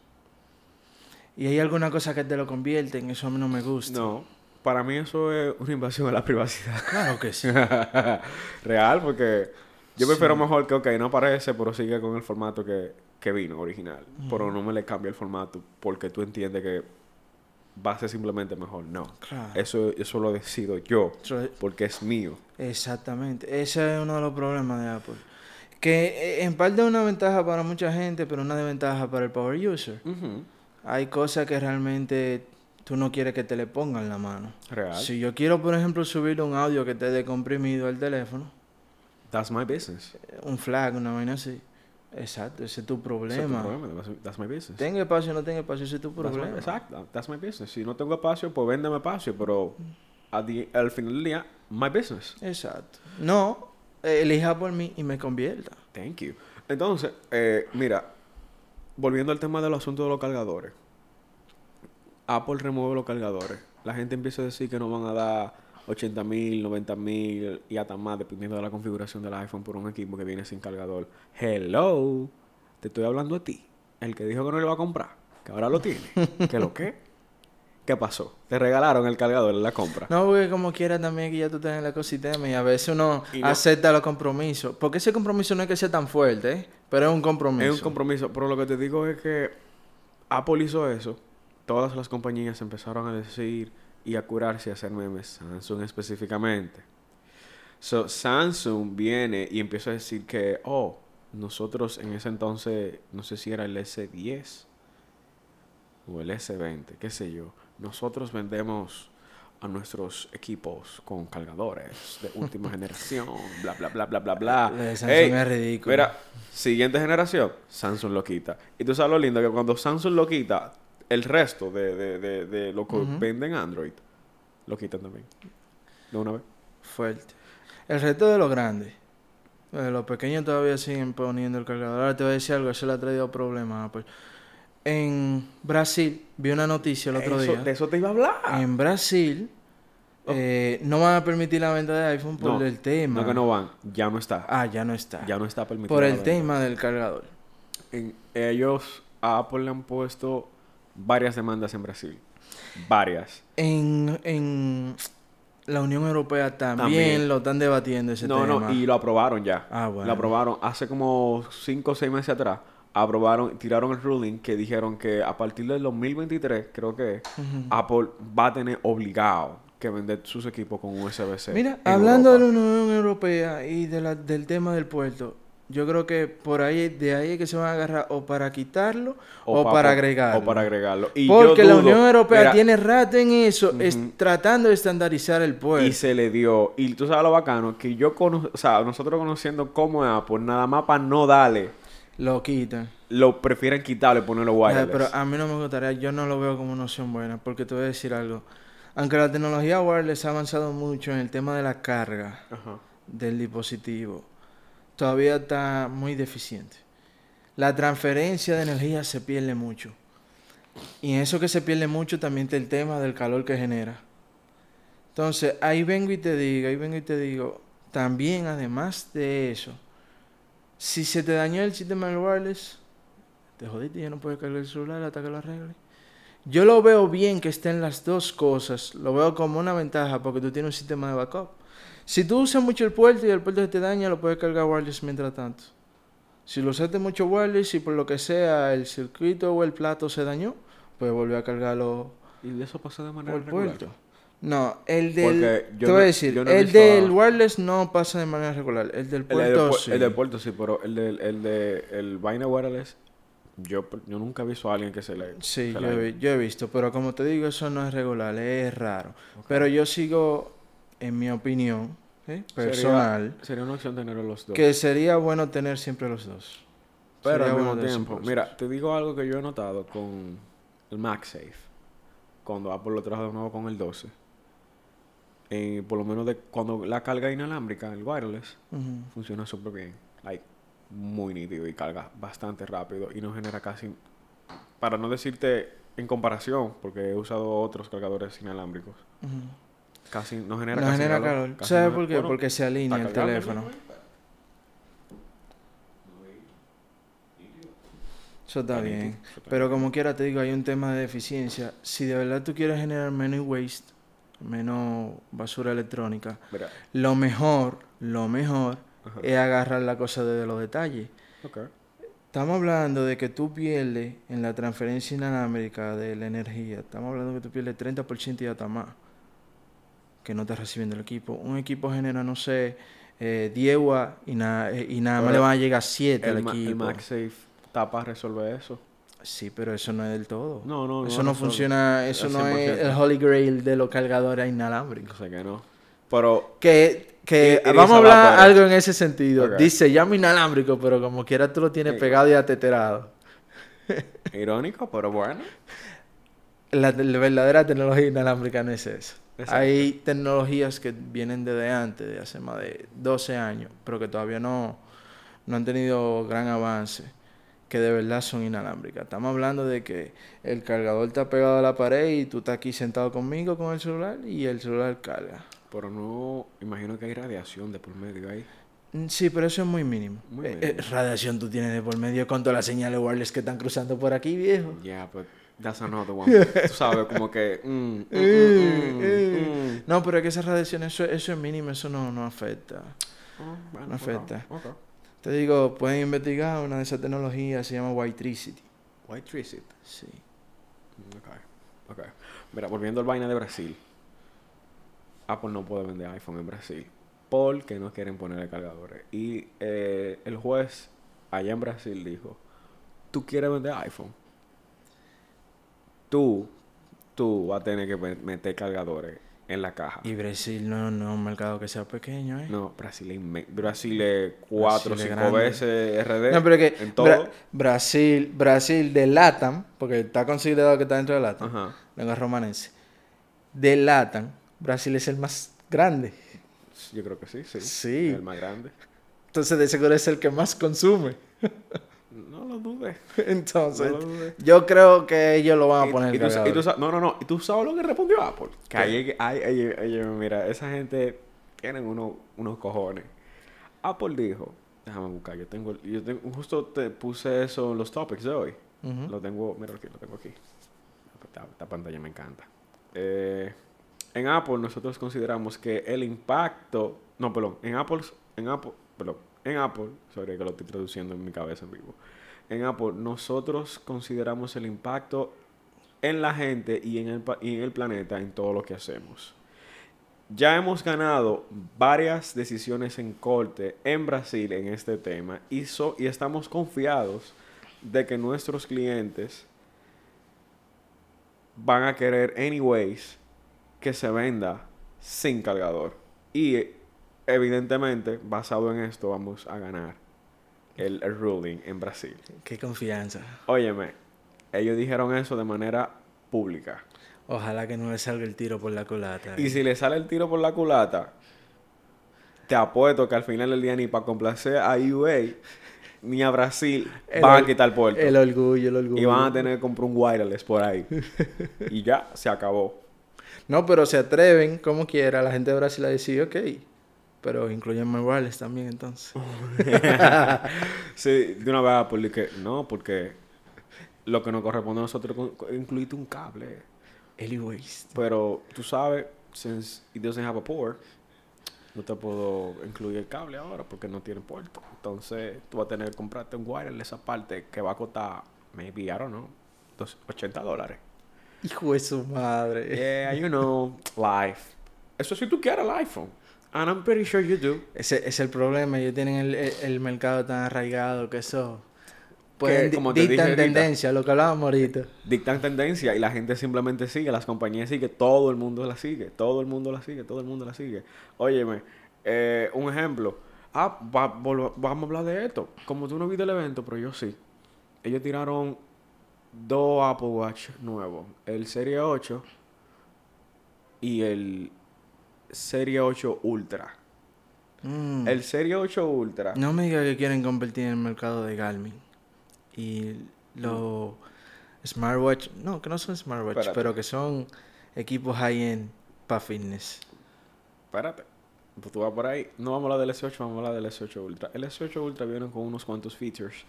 B: Y hay alguna cosa que te lo convierte en eso a mí no me gusta.
A: No, para mí eso es una invasión a la privacidad.
B: Claro que sí.
A: Real, porque yo
B: Sí.
A: prefiero mejor que, ok, no aparece, pero sigue con el formato que, que vino original. Pero no me le cambia el formato porque tú entiendes que va a ser simplemente mejor. No.
B: Claro.
A: Eso, eso lo decido yo, porque es mío.
B: Exactamente. Ese es uno de los problemas de Apple. Que eh, en parte es una ventaja para mucha gente, pero una desventaja para el power user. Hay cosas que realmente tú no quieres que te le pongan la mano.
A: Real.
B: Si yo quiero, por ejemplo, subir un audio que esté decomprimido al teléfono,
A: That's my business.
B: eh, un flag, una vaina así. Exacto, ese es tu
A: Ese es tu
B: problema.
A: problema. That's, my business.
B: Tenga espacio o no tenga espacio, ese es tu
A: That's my-
B: problema.
A: exacto. That's my business. Si no tengo espacio, pues véndeme espacio. Pero the- al final del día, my business.
B: Exacto. No, eh, elija por mí y me convierta.
A: Thank you. Entonces, eh, mira, volviendo al tema del asunto de los cargadores. Apple remueve los cargadores. La gente empieza a decir que nos van a dar 80 mil, 90 mil y hasta más, dependiendo de la configuración del iPhone por un equipo que viene sin cargador. Hello, te estoy hablando a ti. El que dijo que no le va a comprar, que ahora lo tiene. ¿Qué lo qué? ¿Qué pasó? Te regalaron el cargador en la compra.
B: No, porque como quiera también que ya tú estás en el ecosistema y a veces uno
A: no-
B: acepta los compromisos. Porque ese compromiso no es que sea tan fuerte, ¿eh? Pero es un compromiso.
A: Es un compromiso, pero lo que te digo es que Apple hizo eso. Todas las compañías empezaron a decir y a curarse a hacer memes, Samsung específicamente. So, Samsung viene y empieza a decir que, oh, nosotros en ese entonces, no sé si era el S10 o el S20, qué sé yo, nosotros vendemos a nuestros equipos con cargadores de última generación, bla, bla, bla, bla, bla, bla.
B: Lo de Samsung
A: Ey,
B: es ridículo.
A: Mira, siguiente generación, Samsung lo quita. Y tú sabes lo lindo que cuando Samsung lo quita, el resto de, de, de, de lo que venden Android lo quitan también. De una vez.
B: Fuerte. El reto de los grandes. Eh, los pequeños todavía siguen poniendo el cargador. Ahora te voy a decir algo, eso le ha traído problemas Apple. En Brasil, vi una noticia el otro
A: Eso-
B: día.
A: De eso te iba a hablar.
B: En Brasil,
A: Oh.
B: eh, no van a permitir la venta de iPhone por
A: No,
B: el tema.
A: No que no van, ya no está.
B: Ah, ya no está.
A: Ya no está permitido.
B: por el tema del cargador.
A: En- ellos, a Apple le han puesto varias demandas en Brasil. Varias.
B: En, en la Unión Europea también,
A: También.
B: lo están debatiendo ese
A: No,
B: tema.
A: no, y lo aprobaron ya.
B: Ah, bueno.
A: Lo aprobaron hace como 5 o 6 meses atrás. Aprobaron, tiraron el ruling que dijeron que a partir del 2023, creo que. Apple va a tener obligado que vender sus equipos con USB-C.
B: Mira, hablando de la Unión Europea y de la, del tema del puerto, yo creo que por ahí, de ahí es que se van a agarrar o para quitarlo o,
A: pa-
B: para
A: o-
B: agregarlo.
A: O para agregarlo. Y
B: Porque
A: yo
B: la Unión Europea tiene rato en eso, es tratando de estandarizar el puerto.
A: Y se le dio. Y tú sabes lo bacano, que yo conozco, o sea, nosotros conociendo cómo es Apple, nada más para no darle,
B: Lo quitan.
A: lo prefieren quitarle y ponerlo
B: Eh,
A: wireless.
B: pero a mí no me gustaría, yo no lo veo como una opción buena, porque te voy a decir algo. Aunque la tecnología wireless ha avanzado mucho en el tema de la carga
A: Ajá.
B: del dispositivo, todavía está muy deficiente. La transferencia de energía se pierde mucho. Y en eso que se pierde mucho también está el tema del calor que genera. Entonces, ahí vengo y te digo, ahí vengo y te digo, también además de eso, si se te dañó el sistema del wireless, te jodiste, ya no puedes cargar el celular hasta que lo arregle. Yo lo veo bien que estén las dos cosas, lo veo como una ventaja porque tú tienes un sistema de backup. Si tú usas mucho el puerto y el puerto se te daña, lo puedes cargar wireless mientras tanto. Si lo usaste mucho wireless y por lo que sea el circuito o el plato se dañó, puedes volver a cargarlo
A: ¿Y eso pasa de manera
B: por
A: regular?
B: puerto. No, el del... Te voy a decir,
A: no
B: el del
A: a-
B: wireless no pasa de manera regular. El del
A: El,
B: puerto
A: pu-
B: sí.
A: el del puerto sí, pero el del el de el vaina wireless, yo, yo nunca he visto a alguien que se le...
B: Sí,
A: se
B: yo
A: le-
B: he, vi- yo he visto, pero como te digo, eso no es regular, es raro. Pero yo sigo, en mi opinión ¿eh? Personal,
A: Sería una opción tener los dos.
B: que sería bueno tener siempre los dos.
A: Pero
B: Sería
A: al mismo tiempo, mira, te digo algo que yo he notado con el MagSafe. Cuando Apple lo trajo de nuevo con el 12. Eh, por lo menos de cuando la carga inalámbrica, el wireless, funciona súper bien. Like, muy nítido y carga bastante rápido y no genera casi... Para no decirte en comparación, porque he usado otros cargadores inalámbricos, casi no genera
B: No
A: casi
B: genera
A: calor,
B: calor.
A: casi
B: ¿Sabes
A: no-
B: por qué?
A: bueno,
B: Porque se alinea el teléfono.
A: ¿no?
B: Eso está bien. Pero como quiera te digo, hay un tema de eficiencia. Si de verdad tú quieres generar menos waste, menos basura electrónica,
A: Mira,
B: lo mejor, lo mejor
A: Ajá.
B: es agarrar la cosa desde los detalles.
A: ok.
B: Estamos hablando de que tú pierdes en la transferencia inalámbrica de la energía. Estamos hablando de que tú pierdes 30% y hasta más que no estás recibiendo el equipo. Un equipo genera, no sé, eh, 10 watts y, na- eh, y nada más le van a llegar 7 al
A: ma- el
B: equipo.
A: MagSafe está para resolver eso.
B: Sí, pero eso no es del todo.
A: No, no,
B: eso
A: no
B: funciona, eso no es
A: 100%.
B: el holy grail de los cargadores inalámbricos.
A: Yo sé que no. Pero
B: Que, que vamos a hablar algo en ese sentido.
A: Ok.
B: Dice, llama inalámbrico, pero como quiera tú lo tienes pegado y ateterado.
A: irónico, pero bueno.
B: La, la verdadera tecnología inalámbrica no es eso.
A: Exacto.
B: Hay tecnologías que vienen desde antes, de hace más de 12 años, pero que todavía no, no han tenido gran avance, que de verdad son inalámbricas. Estamos hablando de que el cargador está pegado a la pared y tú estás aquí sentado conmigo con el celular y el celular carga.
A: Pero no, imagino que hay radiación de por medio ahí.
B: Mm, Sí, pero eso es muy mínimo.
A: Muy
B: Eh,
A: mínimo.
B: eh, radiación tú tienes de por medio con todas las señales wireless que están cruzando por aquí, viejo.
A: Yeah, but that's another one. Tú sabes, como que... mm, mm,
B: Eh. No, pero es que esa radiación, eso, eso es mínimo, eso no, no afecta.
A: Oh, bueno,
B: No afecta.
A: ok.
B: Te digo, pueden investigar una de esas tecnologías, se llama Whitetricity.
A: White Tricity.
B: Sí.
A: Ok, ok. Mira, volviendo al vaina de Brasil. Apple no puede vender iPhone en Brasil porque no quieren ponerle cargadores. Y eh, el juez allá en Brasil dijo, tú quieres vender iPhone, tú, tú vas a tener que me- meter cargadores en la caja.
B: Y Brasil no, no es un mercado que sea pequeño, ¿eh?
A: No, Brasil es, Brasil es cuatro o
B: Brasil
A: cinco veces RD
B: No, pero que
A: en todo.
B: Bra- Brasil, Brasil de LATAM, porque está considerado que está dentro de LATAM,
A: Ajá.
B: lengua romanense. De LATAM, Brasil es el más grande.
A: Yo creo que sí, sí.
B: Sí.
A: El más grande.
B: Entonces, de seguro es el que más consume.
A: Lo dudes.
B: Entonces,
A: No lo dudes.
B: yo creo que ellos lo van a poner
A: y, tú, y tú no, no, no. ¿Y tú sabes lo que respondió Apple? Que ahí, ahí- ahí- mira, esa gente tienen uno- unos cojones. Apple dijo, déjame buscar, yo tengo, yo tengo, justo te puse eso en los topics de hoy. Lo tengo, mira aquí, lo tengo aquí. Esta, esta pantalla me encanta. Eh, en Apple nosotros consideramos que el impacto, no, perdón, en Apple, en Apple, perdón, en Apple, sorry que lo estoy traduciendo en mi cabeza en vivo. En Apple nosotros consideramos el impacto en la gente y en el, planeta en todo lo que hacemos. Ya hemos ganado varias decisiones en corte en Brasil en este tema y, so- y estamos confiados de que nuestros clientes van a querer anyways que se venda sin cargador. Y evidentemente, basado en esto, vamos a ganar el, el ruling en Brasil.
B: Qué confianza.
A: Óyeme, ellos dijeron eso de manera pública.
B: Ojalá que no le salga el tiro por la culata.
A: Y si le sale el tiro por la culata, te apuesto que al final del día ni para complacer a UA ni a Brasil
B: El
A: van a quitar puerto.
B: El orgullo, el orgullo.
A: Y van a tener que comprar un wireless por ahí. y ya, se acabó.
B: No, pero se atreven, como quiera, la gente de Brasil a decir, ok. Pero incluyen wireless también, entonces.
A: Sí, de una vez Apple que no, porque lo que nos corresponde a nosotros es incluirte un cable.
B: Waste.
A: Pero tú sabes, since it doesn't have a port, no te puedo incluir el cable ahora porque no tiene puerto. Entonces, tú vas a tener que comprarte un wireless aparte que va a costar, maybe, I don't know, dos- 80 dólares.
B: Hijo de su madre.
A: Yeah, you know, life. Eso si tú quieres el iPhone. And I'm pretty sure you do.
B: Ese es el problema. Ellos tienen el, el- el mercado tan arraigado que eso. Pueden
A: como te dije
B: dictan
A: ahorita.
B: tendencia, lo que hablábamos ahorita.
A: Dictan tendencia y la gente simplemente sigue, las compañías siguen, todo el mundo la sigue, todo el mundo la sigue, todo el mundo la sigue. Óyeme, eh, un ejemplo. Ah, va- vamos a hablar de esto. Como tú no viste el evento, pero yo sí. Ellos tiraron dos Apple Watch nuevos. El Serie 8 y el Serie 8 Ultra.
B: Mm.
A: El Serie 8 Ultra.
B: No me diga que quieren competir en el mercado de Garmin. Y los smartwatch, no, que no son smartwatch,
A: Espérate.
B: pero que son equipos high-end para fitness.
A: Espérate. Pues tú vas por ahí. No vamos a hablar del S8, vamos a hablar del S8 Ultra. El S8 Ultra viene con unos cuantos features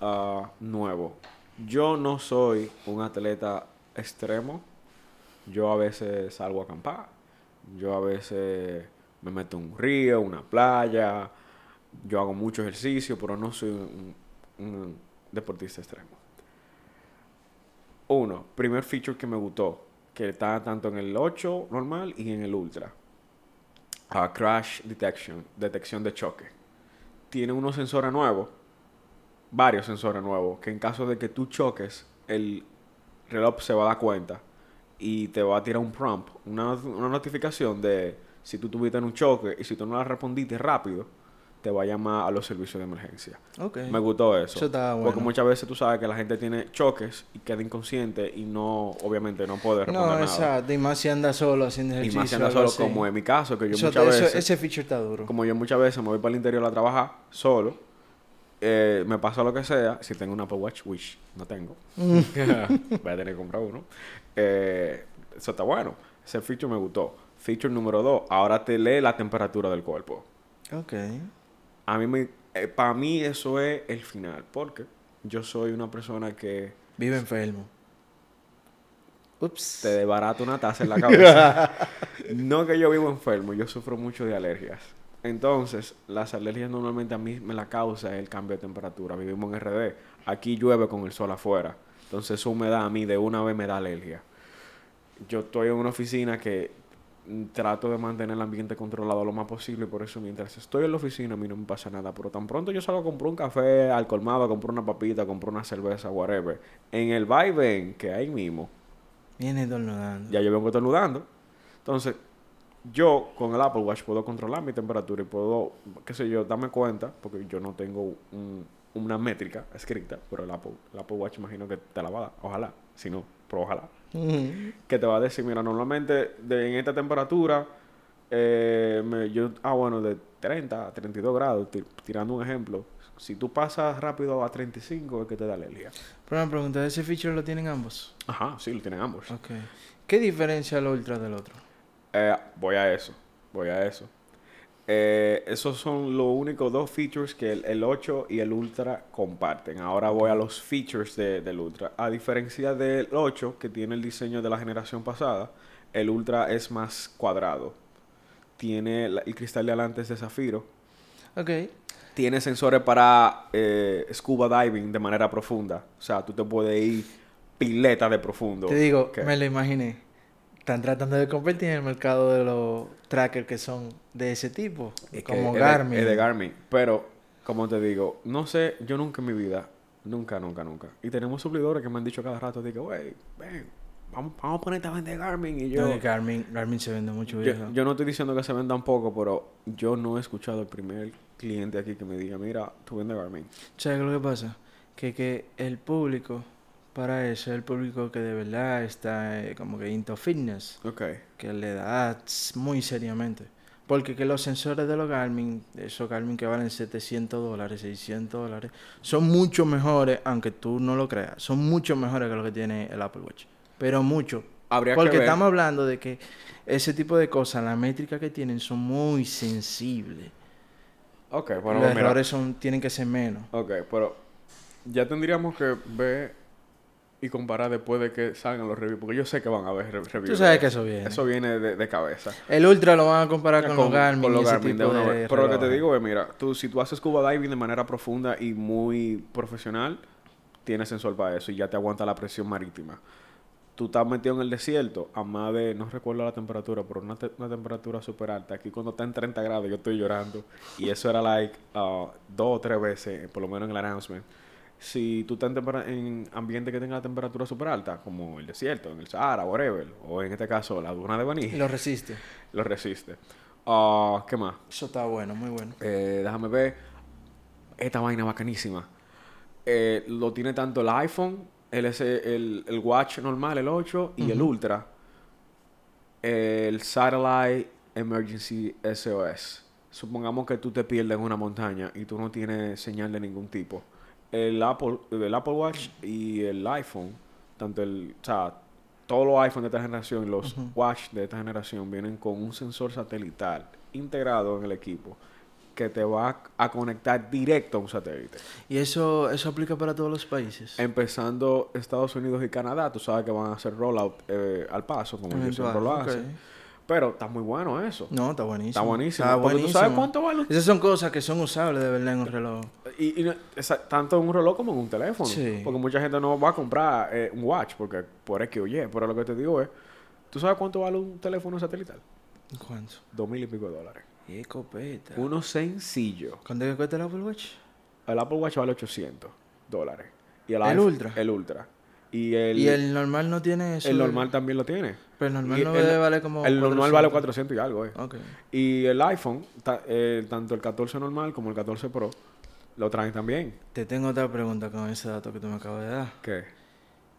A: ah, nuevos. Yo no soy un atleta extremo. Yo a veces salgo a acampar. Yo a veces me meto en un río, una playa. Yo hago mucho ejercicio, pero no soy un, un deportista extremo. Uno, primer feature que me gustó, que está tanto en el 8 normal y en el Ultra. Ah, crash detection, detección de choque. Tiene unos sensores nuevos, varios sensores nuevos, que en caso de que tú choques, el reloj se va a dar cuenta y te va a tirar un prompt, una, una notificación de si tú tuviste en un choque y si tú no la respondiste rápido, te va a llamar a los servicios de emergencia.
B: Ok.
A: Me gustó eso.
B: Eso
A: Porque
B: bueno.
A: muchas veces tú sabes que la gente tiene choques y queda inconsciente y no, obviamente, no puede responder
B: No,
A: nada.
B: exacto. Y más si anda solo haciendo
A: Y
B: ejercicio.
A: más si anda solo,
B: así.
A: como en mi caso, que yo
B: Eso-
A: muchas
B: eso-
A: veces,
B: ese feature está duro.
A: como yo muchas veces me voy para el interior a trabajar solo, eh, me pasa lo que sea, si tengo un Apple Watch, which no tengo, voy a tener que comprar uno, eh, eso está bueno, ese feature me gustó. Feature número dos, ahora te lee la temperatura del cuerpo.
B: Ok.
A: A mí me, para mí eso es el final, porque yo soy una persona que
B: Vive enfermo. Ups.
A: te desbarata una taza en la cabeza. no que yo vivo enfermo, yo sufro mucho de alergias. Entonces, las alergias normalmente a mí me la causa el cambio de temperatura. Vivimos en RD. Aquí llueve con el sol afuera. Entonces, esa humedad a mí de una vez me da alergia. Yo estoy en una oficina que trato de mantener el ambiente controlado lo más posible. Por eso, mientras estoy en la oficina, a mí no me pasa nada. Pero tan pronto yo salgo a comprar un café al colmado, compro una papita, compro una cerveza, whatever. En el vaivén, que hay mismo,
B: Viene estornudando.
A: ya yo vengo estornudando. Entonces, yo con el Apple Watch puedo controlar mi temperatura y puedo, qué sé yo, darme cuenta, porque yo no tengo un- una métrica escrita, pero el Apple, el Apple Watch imagino que te la va a dar, ojalá, si no, pero ojalá, que te va a decir, mira, normalmente de, en esta temperatura, eh, me- yo, ah, bueno, de 30 a 32 grados, ti- tirando un ejemplo, si tú pasas rápido a 35 es que te da alergia.
B: Pero una pregunta, ¿ese feature lo tienen ambos?
A: Ajá, sí, lo tienen ambos.
B: Ok. ¿Qué diferencia el Ultra del otro?
A: Eh, voy a eso, voy a eso. Eh, esos son los únicos dos features que el, el 8 y el Ultra comparten. Ahora voy a los features de- del Ultra. A diferencia del 8, que tiene el diseño de la generación pasada, el Ultra es más cuadrado. Tiene el cristal de adelante es de zafiro.
B: Ok.
A: Tiene sensores para eh, scuba diving de manera profunda. O sea, tú te puedes ir pileta de profundo.
B: Te digo, me lo imaginé. Están tratando de competir en el mercado de los trackers que son de ese tipo.
A: Es que
B: como
A: es de-
B: Garmin.
A: Es de Garmin. Pero, como te digo, no sé, yo nunca en mi vida, nunca, nunca, nunca. Y tenemos suplidores que me han dicho cada rato, digo, wey, ven, vamos, vamos a ponerte a vender Garmin. Y yo,
B: No, Garmin, Garmin se vende mucho
A: yo, yo no estoy diciendo que se vendan poco, pero yo no he escuchado el primer cliente aquí que me diga, mira, tú vendes Garmin.
B: ¿Sabes lo que pasa? Que, que el público, para eso, es el público que de verdad está eh, como que into fitness,
A: Ok.
B: que le da muy seriamente. Porque que los sensores de los Garmin, esos Garmin que valen 700 dólares, 600 dólares, son mucho mejores, aunque tú no lo creas, son mucho mejores que lo que tiene el Apple Watch. Pero mucho.
A: Habría
B: Porque
A: que ver.
B: estamos hablando de que ese tipo de cosas, las métricas que tienen son muy sensibles.
A: Ok, bueno,
B: los
A: mira.
B: errores son, tienen que ser menos.
A: Ok, pero ya tendríamos que ver y comparar después de que salgan los reviews, porque yo sé que van a haber re- reviews.
B: Tú sabes que
A: eso.
B: viene.
A: Eso viene de, de cabeza.
B: El Ultra lo van a comparar con, los Garmin.
A: con los Garmin de una
B: de
A: vez. Pero lo que te digo es, mira, tú, si tú haces scuba diving de manera profunda y muy profesional, tienes sensor para eso y ya te aguanta la presión marítima. Tú estás metido en el desierto a más de, no recuerdo la temperatura, pero una, te- una temperatura súper alta. Aquí cuando está en 30 grados yo estoy llorando. Y eso era like uh, dos o tres veces, por lo menos en el announcement. Si tú estás en, en ambiente que tenga la temperatura súper alta, como el desierto, en el Sahara, whatever, o en este caso la duna de Baní,
B: lo resiste.
A: lo resiste. Ah, ¿Qué más?
B: Eso está bueno, muy bueno.
A: Eh, déjame ver. Esta vaina bacanísima. Eh, lo tiene tanto el iPhone, el, el, el Watch normal, el 8, y el. Ultra. El Satellite Emergency SOS. Supongamos que tú te pierdes en una montaña y tú no tienes señal de ningún tipo. El Apple, el Apple Watch y el iPhone, tanto el, o sea, todos los iPhones de esta generación y los. Watch de esta generación vienen con un sensor satelital integrado en el equipo que te va a conectar directo a un satélite.
B: Y eso, eso aplica para todos los países.
A: Empezando Estados Unidos y Canadá, tú sabes que van a hacer rollout eh, al paso, como ellos siempre lo
B: ok.
A: hacen. Pero está muy bueno eso.
B: No, está buenísimo.
A: Está buenísimo.
B: Está
A: porque tú sabes cuánto vale
B: Esas son cosas que son usables de verdad en un reloj.
A: y, y esa- tanto en un reloj como en un teléfono.
B: Sí.
A: Porque mucha gente no va a comprar eh, un watch porque por X o Y. Pero lo que te digo es, ¿tú sabes cuánto vale un teléfono satelital?
B: ¿Cuánto?
A: Dos mil y pico de dólares.
B: ¡Qué copeta!
A: Uno sencillo.
B: ¿Cuánto es que cuesta el Apple Watch?
A: El Apple Watch vale 800 dólares. Y
B: ¿El
A: iPhone-
B: Ultra?
A: El Ultra. Y el,
B: y el normal no tiene eso.
A: el
B: de-
A: normal también lo tiene.
B: Pero el normal
A: y
B: no
A: el-
B: debe valer como.
A: El normal vale 400 y algo, eh.
B: Ok.
A: Y el iPhone, ta- eh, tanto el 14 normal como el 14 Pro, lo traen también.
B: Te tengo otra pregunta con ese dato que tú me acabas de dar.
A: ¿Qué?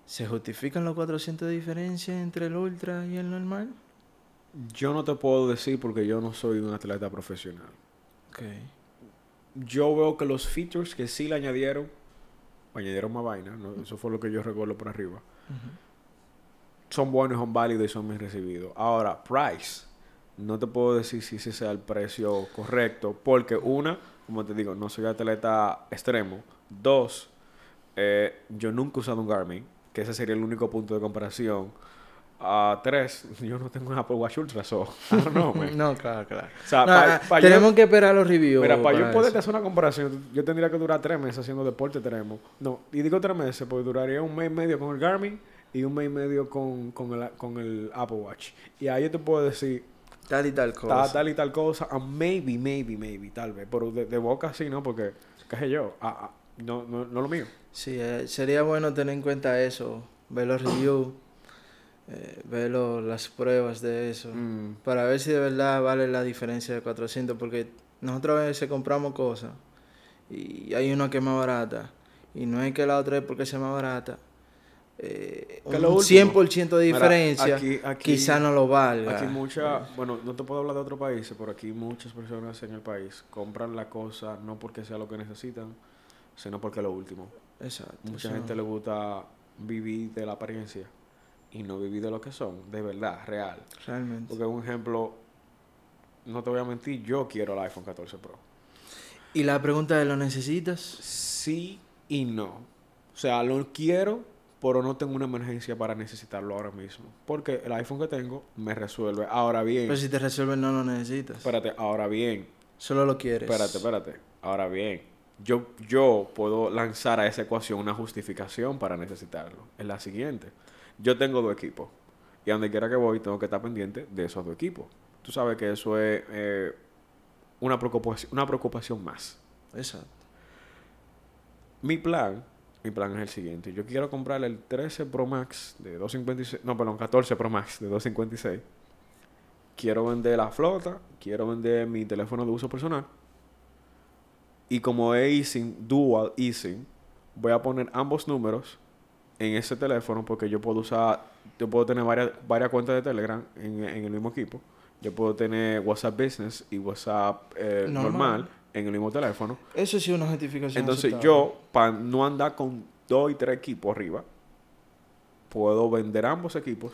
B: ¿Se justifican los 400 de diferencia entre el Ultra y el normal?
A: Yo no te puedo decir porque yo no soy un atleta profesional.
B: Ok.
A: Yo veo que los features que sí le añadieron, añadieron más vaina, ¿no? eso fue lo que yo recuerdo por arriba, son buenos, son válidos y son bien recibidos. Ahora, price, no te puedo decir si ese sea el precio correcto, porque una, como te digo, no soy atleta extremo. Dos, eh, yo nunca he usado un Garmin, que ese sería el único punto de comparación. Ah, tres, yo no tengo un Apple Watch Ultra, so, I don't know, man.
B: No, claro, claro.
A: O sea,
B: No,
A: pa-
B: ah,
A: yo-
B: tenemos que esperar los reviews.
A: Mira, para yo
B: para
A: poder
B: eso.
A: hacer una comparación, yo tendría que durar tres meses haciendo deporte extremo. No, y digo tres meses porque duraría un mes y medio con el Garmin y un mes y medio con, con, el, con el Apple Watch. Y ahí yo te puedo decir,
B: Tal y tal cosa.
A: tal, tal y tal cosa, and maybe, maybe, maybe, tal vez. Pero de, de boca sí, ¿no? Porque, qué sé yo, ah, ah, no, no, no lo mío.
B: Sí, eh, sería bueno tener en cuenta eso, ver los reviews, eh, ver lo- las pruebas de eso,
A: Mm,
B: para ver si de verdad vale la diferencia de 400, porque nosotros a veces compramos cosas y hay una que es más barata, y no es que la otra es porque sea más barata. Eh, un
A: lo último.
B: 100% de diferencia
A: aquí- aquí-
B: quizá no lo valga.
A: Aquí mucha, bueno, no te puedo hablar de otros países, pero aquí muchas personas en el país compran la cosa no porque sea lo que necesitan, sino porque es lo último.
B: Exacto.
A: Mucha gente le gusta vivir de la apariencia y no vivir de lo que son, de verdad, real.
B: Realmente.
A: Porque un ejemplo, no te voy a mentir, yo quiero el iPhone 14 Pro.
B: Y la pregunta es, ¿lo necesitas?
A: Sí y no. O sea, lo quiero, pero no tengo una emergencia para necesitarlo ahora mismo. Porque el iPhone que tengo me resuelve. Ahora bien,
B: Pero si te resuelven, no lo necesitas.
A: espérate, ahora bien,
B: Solo lo quieres.
A: espérate, espérate. Ahora bien, yo, yo puedo lanzar a esa ecuación una justificación para necesitarlo. Es la siguiente. Yo tengo dos equipos. Y a donde quiera que voy, tengo que estar pendiente de esos dos equipos. Tú sabes que eso es eh, una, preocupación, una preocupación más.
B: Exacto.
A: Mi plan, mi plan es el siguiente. Yo quiero comprar el 13 Pro Max de 256, no, perdón, 14 Pro Max de 256. Quiero vender la flota, quiero vender mi teléfono de uso personal. Y como es eSIM, dual eSIM, voy a poner ambos números en ese teléfono porque yo puedo usar, yo puedo tener varias, varias cuentas de Telegram en, en el mismo equipo. Yo puedo tener WhatsApp Business y WhatsApp eh,
B: Normal.
A: normal en el mismo teléfono.
B: Eso sí es una justificación.
A: Entonces
B: aceptable.
A: yo, para no andar con dos y tres equipos arriba, puedo vender ambos equipos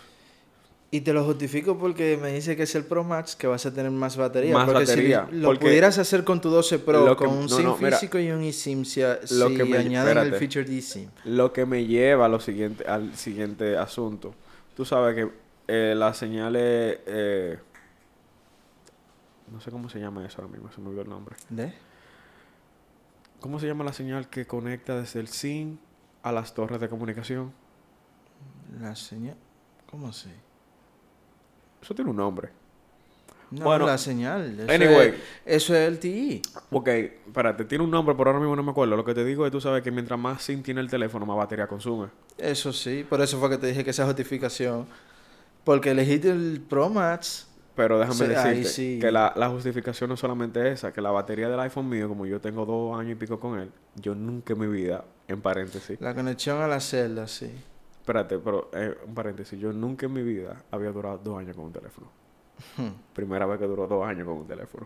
B: Y te lo justifico porque me dice que es el Pro Max que vas a tener más batería.
A: Más
B: porque
A: batería,
B: si lo
A: porque
B: pudieras hacer con tu 12 Pro,
A: que-
B: con un
A: no,
B: SIM
A: no, mira,
B: físico y un eSIM, si, a-
A: lo
B: si
A: que me-
B: añaden el
A: espérate.
B: feature de eSIM.
A: Lo que me lleva a lo siguiente, al siguiente asunto. Tú sabes que eh, las señales... eh, no sé cómo se llama eso ahora mismo, se me olvidó el nombre.
B: ¿De?
A: ¿Cómo se llama la señal que conecta desde el SIM a las torres de comunicación?
B: La señal. ¿Cómo así?
A: Eso tiene un nombre.
B: No,
A: Bueno,
B: la señal. Eso
A: anyway.
B: Es, eso es LTE.
A: Ok, espérate, tiene un nombre, pero ahora mismo no me acuerdo. Lo que te digo es, tú sabes que mientras más SIM tiene el teléfono, más batería consume.
B: Eso sí, por eso fue que te dije que esa justificación. Porque elegiste el Pro Max.
A: Pero déjame
B: Sí,
A: decirte
B: sí.
A: que la, la justificación no es solamente esa, que la batería del iPhone mío, como yo tengo dos años y pico con él, yo nunca en mi vida, en paréntesis,
B: La conexión a la celda, sí.
A: Espérate, pero eh, un paréntesis, yo nunca en mi vida había durado dos años con un teléfono.
B: Hmm.
A: Primera vez que duró dos años con un teléfono.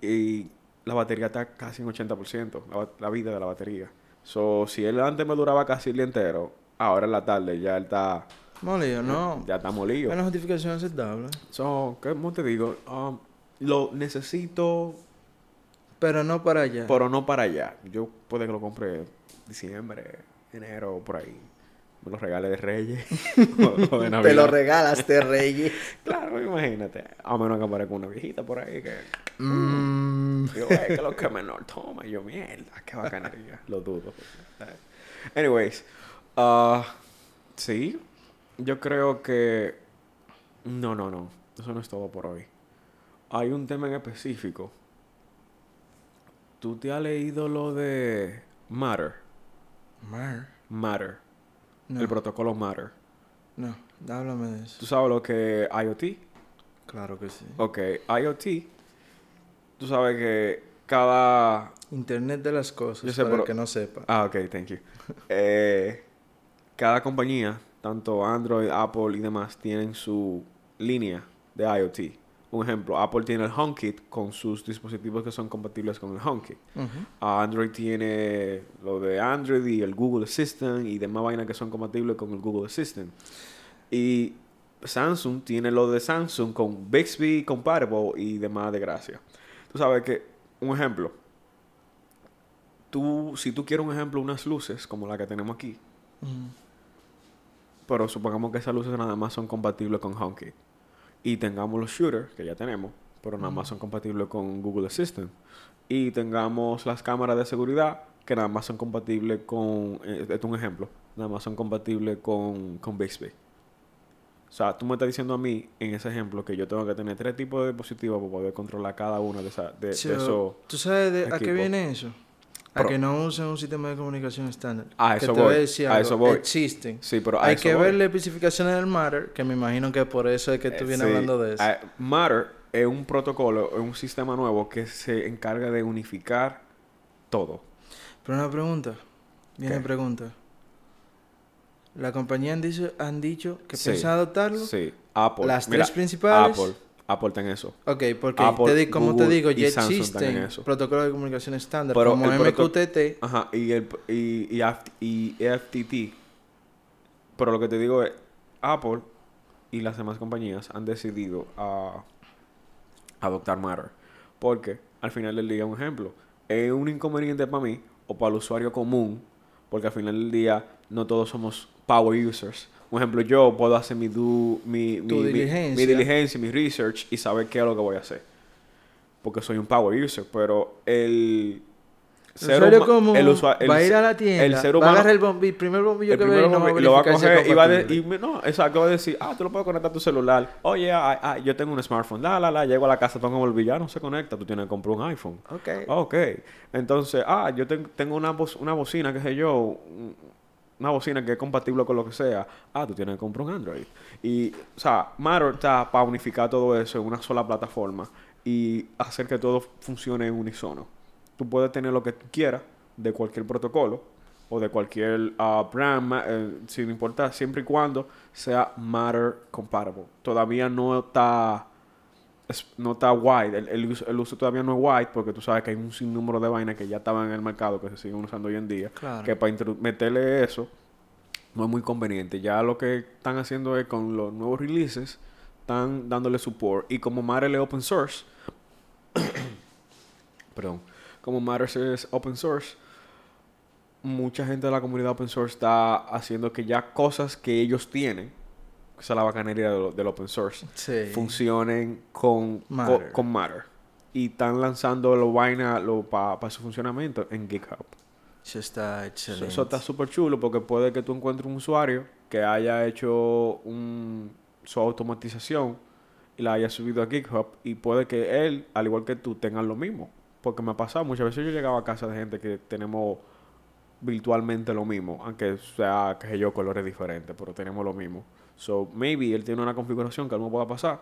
A: Y la batería está casi en 80%, la, la vida de la batería. So, si él antes me duraba casi el día entero, ahora en la tarde ya él está,
B: Molido, no.
A: ya está molido.
B: Es una justificación aceptable.
A: So, ¿cómo te digo? Um, lo necesito,
B: Pero no para allá.
A: pero no para allá. Yo puede que lo compre diciembre, enero, por ahí. Me lo regale de Reyes. o, o de
B: Te lo regalaste, Reyes.
A: Claro, imagínate. A menos que aparezca una viejita por ahí que...
B: Mm.
A: Yo, "Ey, que lo que menor toma. Y yo, mierda, qué bacanería. lo dudo. Anyways. ah, sí. Yo creo que... No, no, no. Eso no es todo por hoy. Hay un tema en específico. ¿Tú te has leído lo de Matter?
B: Mar.
A: Matter.
B: No,
A: El protocolo Matter.
B: no, háblame de eso.
A: ¿Tú sabes lo que es IoT?
B: Claro que sí.
A: Ok, IoT. Tú sabes que cada
B: Internet de las cosas,
A: Yo sé,
B: para
A: pero-
B: el que no sepa.
A: Ah, ok, thank you. Eh, cada compañía, tanto Android, Apple y demás, tienen su línea de IoT. Un ejemplo, Apple tiene el HomeKit con sus dispositivos que son compatibles con el HomeKit. Android tiene lo de Android y el Google Assistant y demás vainas que son compatibles con el Google Assistant. Y Samsung tiene lo de Samsung con Bixby compatible y demás de gracia. Tú sabes que, un ejemplo, tú, si tú quieres un ejemplo, unas luces como la que tenemos aquí, pero supongamos que esas luces nada más son compatibles con HomeKit. Y tengamos los shooters, que ya tenemos, pero nada más son compatibles con Google Assistant. Y tengamos las cámaras de seguridad, que nada más son compatibles con... Esto es un ejemplo. Nada más son compatibles con, con Bixby. O sea, tú me estás diciendo a mí, en ese ejemplo, que yo tengo que tener tres tipos de dispositivos para poder controlar cada uno de, esa, de, de
B: So,
A: esos...
B: ¿Tú sabes de- a qué viene eso? A
A: Pero-
B: que no usen un sistema de comunicación estándar.
A: A
B: que
A: eso
B: te voy a
A: voy,
B: decir
A: a eso voy.
B: Existen.
A: Sí, pero a
B: Hay
A: eso
B: que
A: voy.
B: ver las especificaciones del Matter, que me imagino que por eso es que tú
A: Eh,
B: vienes
A: sí.
B: hablando de eso.
A: Ah, Matter es un protocolo, es un sistema nuevo que se encarga de unificar todo.
B: Pero una pregunta. Viene
A: ¿Qué?
B: pregunta. ¿La compañía han dicho, han dicho que
A: Sí.
B: piensan adoptarlo?
A: Sí, Apple.
B: Las
A: Mira,
B: tres principales.
A: Apple. En eso.
B: Ok, porque
A: Apple,
B: te como te digo, ya existen protocolos de comunicación estándar
A: Pero
B: como MQTT.
A: Ajá, y, el, y, y, y FTT. Pero lo que te digo es, Apple y las demás compañías han decidido a adoptar Matter. Porque al final del día, un ejemplo, es un inconveniente para mí o para el usuario común, porque al final del día no todos somos power users. Un ejemplo, yo puedo hacer mi, du- mi, mi, mi-
B: diligencia.
A: mi diligencia, mi research y saber qué es lo que voy a hacer. Porque soy un power user, pero el...
B: El usuario común
A: el usua- el
B: va a ir a la tienda,
A: el ser
B: va a
A: humano-
B: agarrar el, bombi- primer bombillo
A: el
B: que ve y no va a
A: lo va a coger y va a de- y no, exacto, va a decir, ah, tú lo puedes conectar a tu celular. Oye, ah, ah, yo tengo un smartphone, la, la, la, llego a la casa, pongo el billar, no se conecta, tú tienes que comprar un iPhone.
B: Ok.
A: Ok, entonces, ah, yo ten- tengo una, bo- una bocina, qué sé yo, una bocina que es compatible con lo que sea. Ah, tú tienes que comprar un Android. Y, o sea, Matter está para unificar todo eso en una sola plataforma y hacer que todo funcione en unísono. Tú puedes tener lo que tú quieras de cualquier protocolo o de cualquier ah, brand, eh, sin importar, siempre y cuando sea Matter compatible. Todavía no está es- no está wide. El, el uso, el uso todavía no es wide porque tú sabes que hay un sinnúmero de vainas que ya estaban en el mercado que se siguen usando hoy en día.
B: Claro.
A: Que para meterle eso no es muy conveniente. Ya lo que están haciendo es con los nuevos releases, están dándole support. Y como Matter es open source, perdón, como Matter es open source, mucha gente de la comunidad open source está haciendo que ya cosas que ellos tienen, esa es la bacanería del, del open source,
B: Sí.
A: funcionen con
B: Matter.
A: Con, con Matter. Y están lanzando lo vaina lo para su funcionamiento en GitHub.
B: Eso está excelente.
A: eso está súper chulo porque puede que tú encuentres un usuario que haya hecho un, su automatización y la haya subido a GitHub y puede que él, al igual que tú, tengan lo mismo. Porque me ha pasado muchas veces yo llegaba a casa de gente que tenemos virtualmente lo mismo, aunque sea, que sé yo, colores diferentes, pero tenemos lo mismo. So, maybe él tiene una configuración que me pueda pasar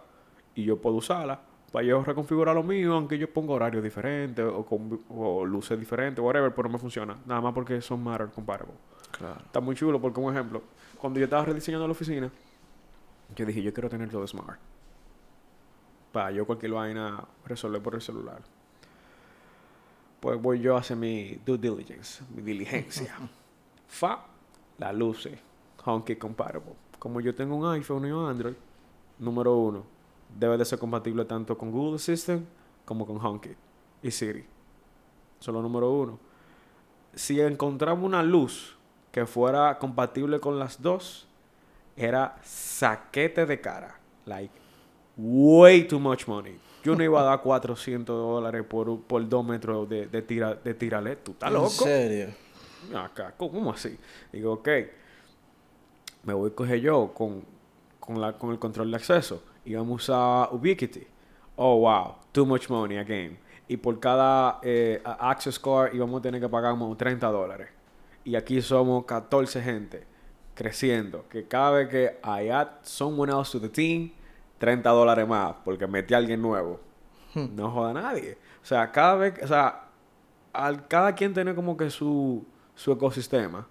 A: y yo puedo usarla para yo reconfigurar lo mío, aunque yo ponga horarios diferentes o, con, o luces diferentes, whatever, pero no me funciona. Nada más porque son Matter compatible.
B: Claro.
A: Está muy chulo porque, un ejemplo, cuando yo estaba rediseñando la oficina, yo dije, yo quiero tener todo smart. Para yo cualquier vaina resolver por el celular. Pues voy yo a hacer mi due diligence, mi diligencia. Fa, la luces, HomeKit compatible. Como yo tengo un iPhone y un Android, número uno, debe de ser compatible tanto con Google Assistant como con HomeKit y Siri. Solo número uno. Si encontramos una luz que fuera compatible con las dos, era saquete de cara. Like, way too much money. Yo no iba a dar 400 dólares por, por dos metros de, de, tira, de tiralet. ¿Tú estás
B: ¿En
A: loco?
B: serio?
A: Acá, ¿cómo así? Digo, ok, me voy a coger yo con, con, la, con el control de acceso y vamos a Ubiquiti. Oh, wow, too much money again. Y por cada eh, access card íbamos a tener que pagar como 30 dólares. Y aquí somos 14 gente creciendo. Que cada vez que I add someone else to the team, 30 dólares más porque metí a alguien nuevo. No joda a nadie. O sea, cada vez, o sea, al cada quien tiene como que su, su ecosistema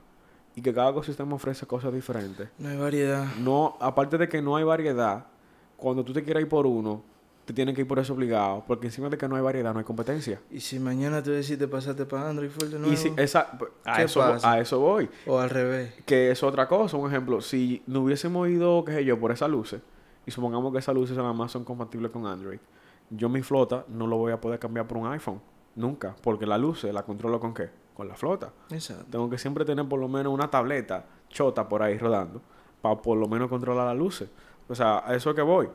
A: y que cada ecosistema ofrece cosas diferentes.
B: No hay variedad.
A: No, aparte de que no hay variedad, cuando tú te quieras ir por uno, te tienes que ir por eso obligado, porque encima de que no hay variedad, no hay competencia.
B: Y si mañana tú decides pasarte para Android full de nuevo,
A: Y si esa, a,
B: ¿Qué
A: eso,
B: pasa?
A: a eso voy.
B: o al revés.
A: Que es otra cosa. Un ejemplo, si no hubiésemos ido, qué sé yo, por esas luces, y supongamos que esas luces nada más son compatibles con Android, yo mi flota no lo voy a poder cambiar por un iPhone. Nunca. Porque la luces la controlo con qué? Con la flota.
B: Exacto.
A: Tengo que siempre tener por lo menos una tableta chota por ahí rodando para por lo menos controlar las luces. O sea, a eso es que voy.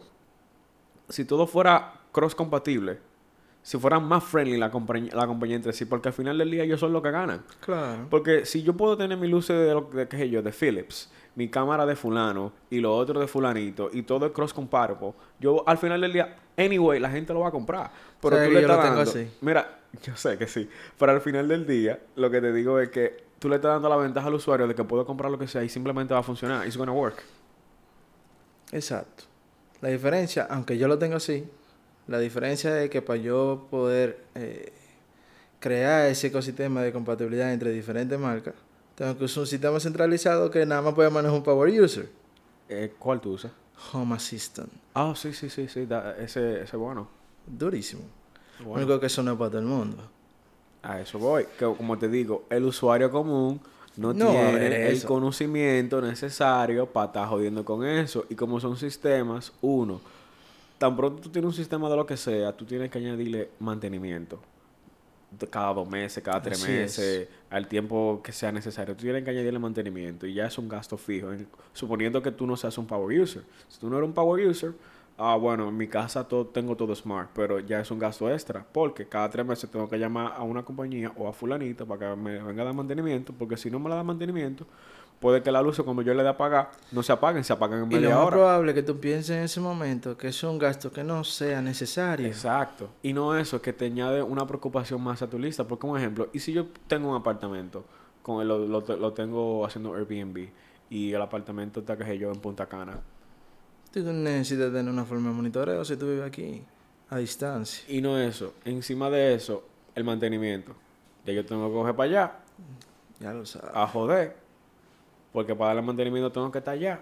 A: Si todo fuera cross compatible, si fueran más friendly la compañía, la compañía entre sí, porque al final del día ellos son los que ganan.
B: Claro.
A: Porque si yo puedo tener mi luces de, lo, de qué sé yo, de Philips, mi cámara de fulano y lo otro de fulanito y todo es cross compatible, yo al final del día, anyway, la gente lo va a comprar. Pero
B: ¿Sabes
A: tú
B: que
A: le estás dando,
B: así?
A: mira, yo sé que sí, pero al final del día, lo que te digo es que tú le estás dando la ventaja al usuario de que puedo comprar lo que sea y simplemente va a funcionar. It's gonna work.
B: Exacto. La diferencia, aunque yo lo tengo así, la diferencia es que para yo poder eh, crear ese ecosistema de compatibilidad entre diferentes marcas, tengo que usar un sistema centralizado que nada más puede manejar un power user.
A: Eh, ¿Cuál tú usas?
B: Home Assistant.
A: Ah, sí, sí, sí, sí, da- ese, ese bueno.
B: Durísimo. Lo
A: Bueno.
B: único que eso no es para todo el mundo.
A: A eso voy. Que como te digo, el usuario común no, tiene el conocimiento necesario para estar jodiendo con eso. Y como son sistemas, uno, tan pronto tú tienes un sistema de lo que sea, tú tienes que añadirle mantenimiento. Cada dos meses, cada tres
B: Así es.
A: meses, al tiempo que sea necesario. Tú tienes que añadirle mantenimiento y ya es un gasto fijo. En- suponiendo que tú no seas un power user. Si tú no eres un power user, ah, bueno, en mi casa todo, tengo todo smart, pero ya es un gasto extra. Porque cada tres meses tengo que llamar a una compañía o a fulanito para que me venga a dar mantenimiento. Porque si no me la da mantenimiento, puede que la luz cuando yo le dé a apagar, no se apaguen, se apagan en
B: Y lo
A: media
B: más
A: hora.
B: probable que tú pienses en ese momento que es un gasto que no sea necesario.
A: Exacto. Y no eso, que te añade una preocupación más a tu lista. Porque, un ejemplo, y si yo tengo un apartamento, con el- lo, lo, lo tengo haciendo Airbnb, y el apartamento está, que sé yo, en Punta Cana,
B: Tú necesitas tener una forma de monitoreo si tú vives aquí, a distancia.
A: y no eso, encima de eso, el mantenimiento. Ya yo tengo que coger para allá,
B: Ya lo sabes.
A: a joder, porque para darle mantenimiento tengo que estar allá.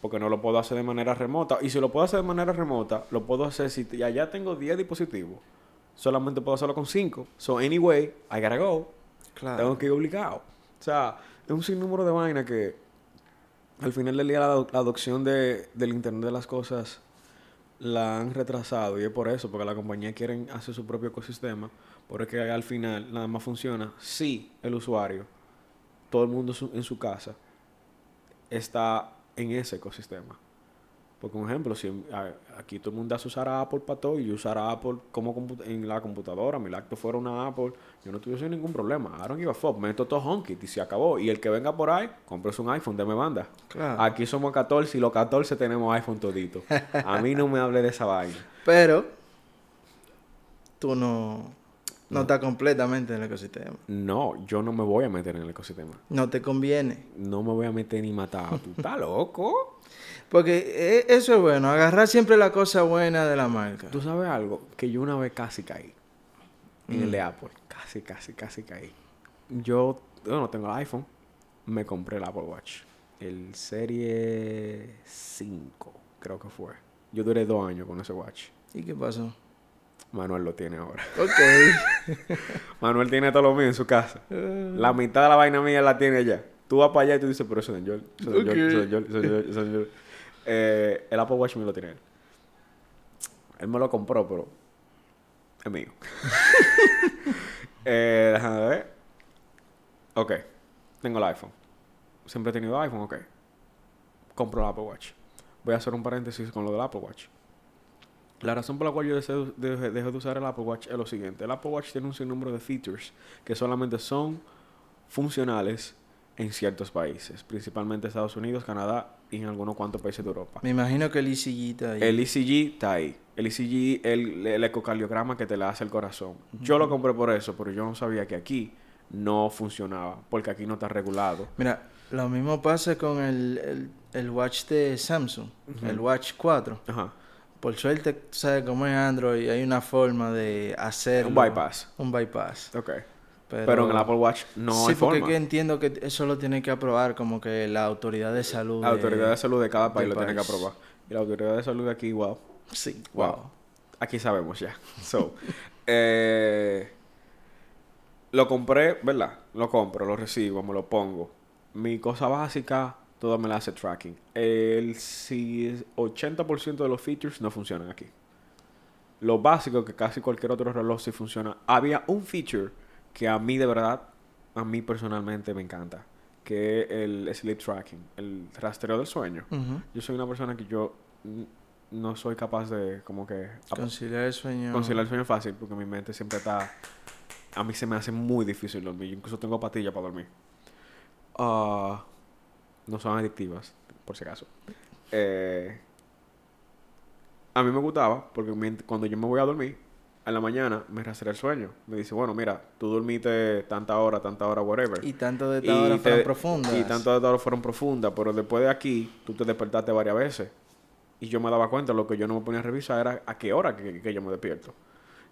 A: Porque no lo puedo hacer de manera remota. Y si lo puedo hacer de manera remota, lo puedo hacer si allá tengo 10 dispositivos. Solamente puedo hacerlo con 5. So, anyway, I gotta go.
B: Claro.
A: Tengo que ir obligado. O sea, es un sinnúmero de vaina que al final del día la, ado- la adopción de, del Internet de las cosas la han retrasado y es por eso, porque las compañías quieren hacer su propio ecosistema, porque al final nada más funciona si el usuario, todo el mundo en su casa, está en ese ecosistema. Porque, un ejemplo, si aquí todo el mundo hace usar a Apple para todo y yo usar a Apple como en la computadora, mi laptop fuera una Apple, yo no tuviese ningún problema. I don't give a fuck. Meto todo HomeKit y se acabó. Y el que venga por ahí, compres un iPhone, me banda.
B: Claro.
A: Aquí somos 14 y los 14 tenemos iPhone todito. A mí no me hable de esa vaina.
B: Pero tú no, no estás completamente en el ecosistema.
A: No, yo no me voy a meter en el ecosistema.
B: No te conviene.
A: No me voy a meter ni matar. ¿Tú estás loco?
B: Porque eh, eso es bueno, agarrar siempre la cosa buena de la marca.
A: ¿Tú sabes algo? Que yo una vez casi caí. En el
B: Mm.
A: de Apple. Casi, casi, casi caí. Yo, yo no tengo el iPhone. Me compré el Apple Watch. El Serie 5, creo que fue. Yo duré dos años con ese watch.
B: ¿Y qué pasó?
A: Manuel lo tiene ahora.
B: Ok.
A: Manuel tiene todo lo mío en su casa. La mitad de la vaina mía la tiene allá. Tú vas para allá y tú dices, pero eso es de Joel, eso es de Joel, eso es de Joel, eso es de Joel, eso es de Joel". Eh, el Apple Watch me lo tiene él. Él me lo compró, pero es mío. eh, déjame ver. Ok, tengo el iPhone. Siempre he tenido iPhone, ok. Compro el Apple Watch. Voy a hacer un paréntesis con lo del Apple Watch. La razón por la cual yo deseo- dejé dejé de usar el Apple Watch es lo siguiente. El Apple Watch tiene un sinnúmero de features que solamente son funcionales en ciertos países, principalmente Estados Unidos, Canadá y en algunos cuantos países de Europa.
B: Me imagino que el ECG está ahí.
A: El ECG está ahí. El ECG, el, el ecocardiograma que te le hace el corazón. Yo lo compré por eso, pero yo no sabía que aquí no funcionaba, porque aquí no está regulado.
B: Mira, lo mismo pasa con el, el, el watch de Samsung, el Watch 4.
A: Ajá.
B: Por suerte, tú sabes cómo es Android, hay una forma de hacer
A: Un bypass.
B: Un bypass.
A: Ok.
B: Pero,
A: Pero, en el Apple Watch no
B: sí,
A: hay
B: porque
A: forma.
B: que entiendo que eso lo tiene que aprobar como que la autoridad de salud.
A: La
B: de-
A: autoridad de salud de cada país lo tiene que
B: país.
A: aprobar. Y la autoridad de salud de aquí, wow.
B: Sí,
A: Wow.
B: wow.
A: Aquí sabemos ya. So, eh, lo compré, ¿verdad? Lo compro, lo recibo, me lo pongo. Mi cosa básica, todo me la hace tracking. El si 80% de los features no funcionan aquí. Lo básico que casi cualquier otro reloj sí funciona. Había un feature que a mí de verdad, a mí personalmente me encanta, que es el sleep tracking, el rastreo del sueño. Yo soy una persona que yo no soy capaz de como que
B: Conciliar el sueño.
A: conciliar el sueño fácil porque mi mente siempre está a mí se me hace muy difícil dormir yo incluso tengo pastillas para dormir Ah, no son adictivas por si acaso Eh, a mí me gustaba porque cuando yo me voy a dormir en la mañana me rastrea el sueño me dice bueno mira tú dormiste tanta hora tanta hora whatever
B: Y tanto de esta hora
A: te-
B: fueron profundas.
A: Y tanto de horas fueron profundas, pero después de aquí, tú te despertaste varias veces. Y yo me daba cuenta, lo que yo no me ponía a revisar era a qué hora que, que yo me despierto.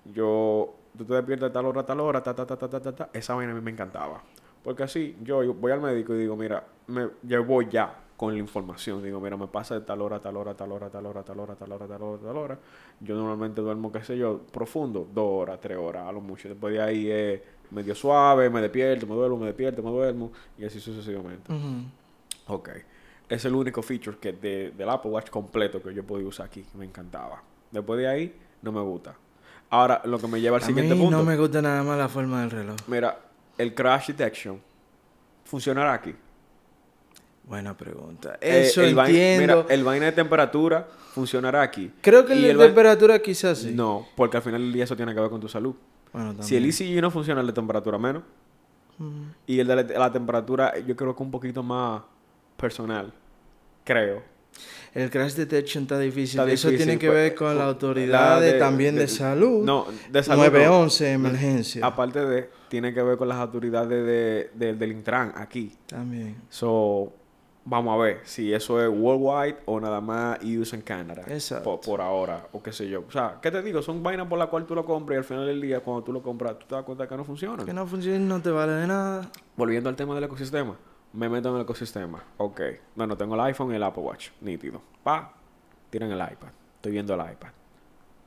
A: Yo, tú te despiertas a tal hora, a tal hora, ta, ta, ta, ta, ta, ta, ta. Esa vaina a mí me encantaba. Porque así, yo, yo voy al médico y digo, mira, me, yo voy ya con la información. Digo, mira, me pasa de tal hora, tal hora, tal hora, tal hora, tal hora, tal hora, tal hora, tal hora. Yo normalmente duermo, qué sé yo, profundo, dos horas, tres horas, a lo mucho. Después de ahí es medio suave, me despierto, me duermo, me despierto, me duermo, y así sucesivamente.
B: Ujú.
A: Ok. Es el único feature que de, del Apple Watch completo que yo podía usar aquí. que Me encantaba. Después de ahí, no me gusta. Ahora, lo que me lleva al
B: A
A: siguiente
B: mí
A: punto.
B: no me gusta nada más la forma del reloj.
A: Mira, el crash detection funcionará aquí.
B: Buena pregunta.
A: Eh,
B: Eso
A: el vain-
B: entiendo.
A: mira, el vaina de temperatura funcionará aquí.
B: Creo que el
A: Y
B: de
A: el
B: temperatura quizás sí.
A: No, porque al final del día eso tiene que ver con tu salud.
B: Bueno, también.
A: Si el ECG no funciona, el de temperatura menos. Y el de la, la temperatura, yo creo que un poquito más personal. Creo.
B: El crash detection está difícil.
A: Está
B: Eso
A: difícil,
B: tiene que
A: pues,
B: ver con
A: con
B: la
A: la
B: autoridad de- también de,
A: de-
B: salud.
A: No, de salud. no.
B: 911, emergencia.
A: Aparte de, tiene que ver con las autoridades de, de- del Intran aquí.
B: También.
A: So, vamos a ver si eso es worldwide o nada más US en Canadá.
B: Exacto.
A: Por, por ahora, o qué sé yo. O sea, ¿qué te digo? Son vainas por las cuales tú lo compras y al final del día, cuando tú lo compras, tú te das cuenta que no funcionan.
B: Que no funciona no te vale de nada.
A: Volviendo al tema del ecosistema. Me meto en el ecosistema. Ok. Bueno, tengo el iPhone y el Apple Watch. Nítido. Pa. Tiran el iPad. Estoy viendo el iPad.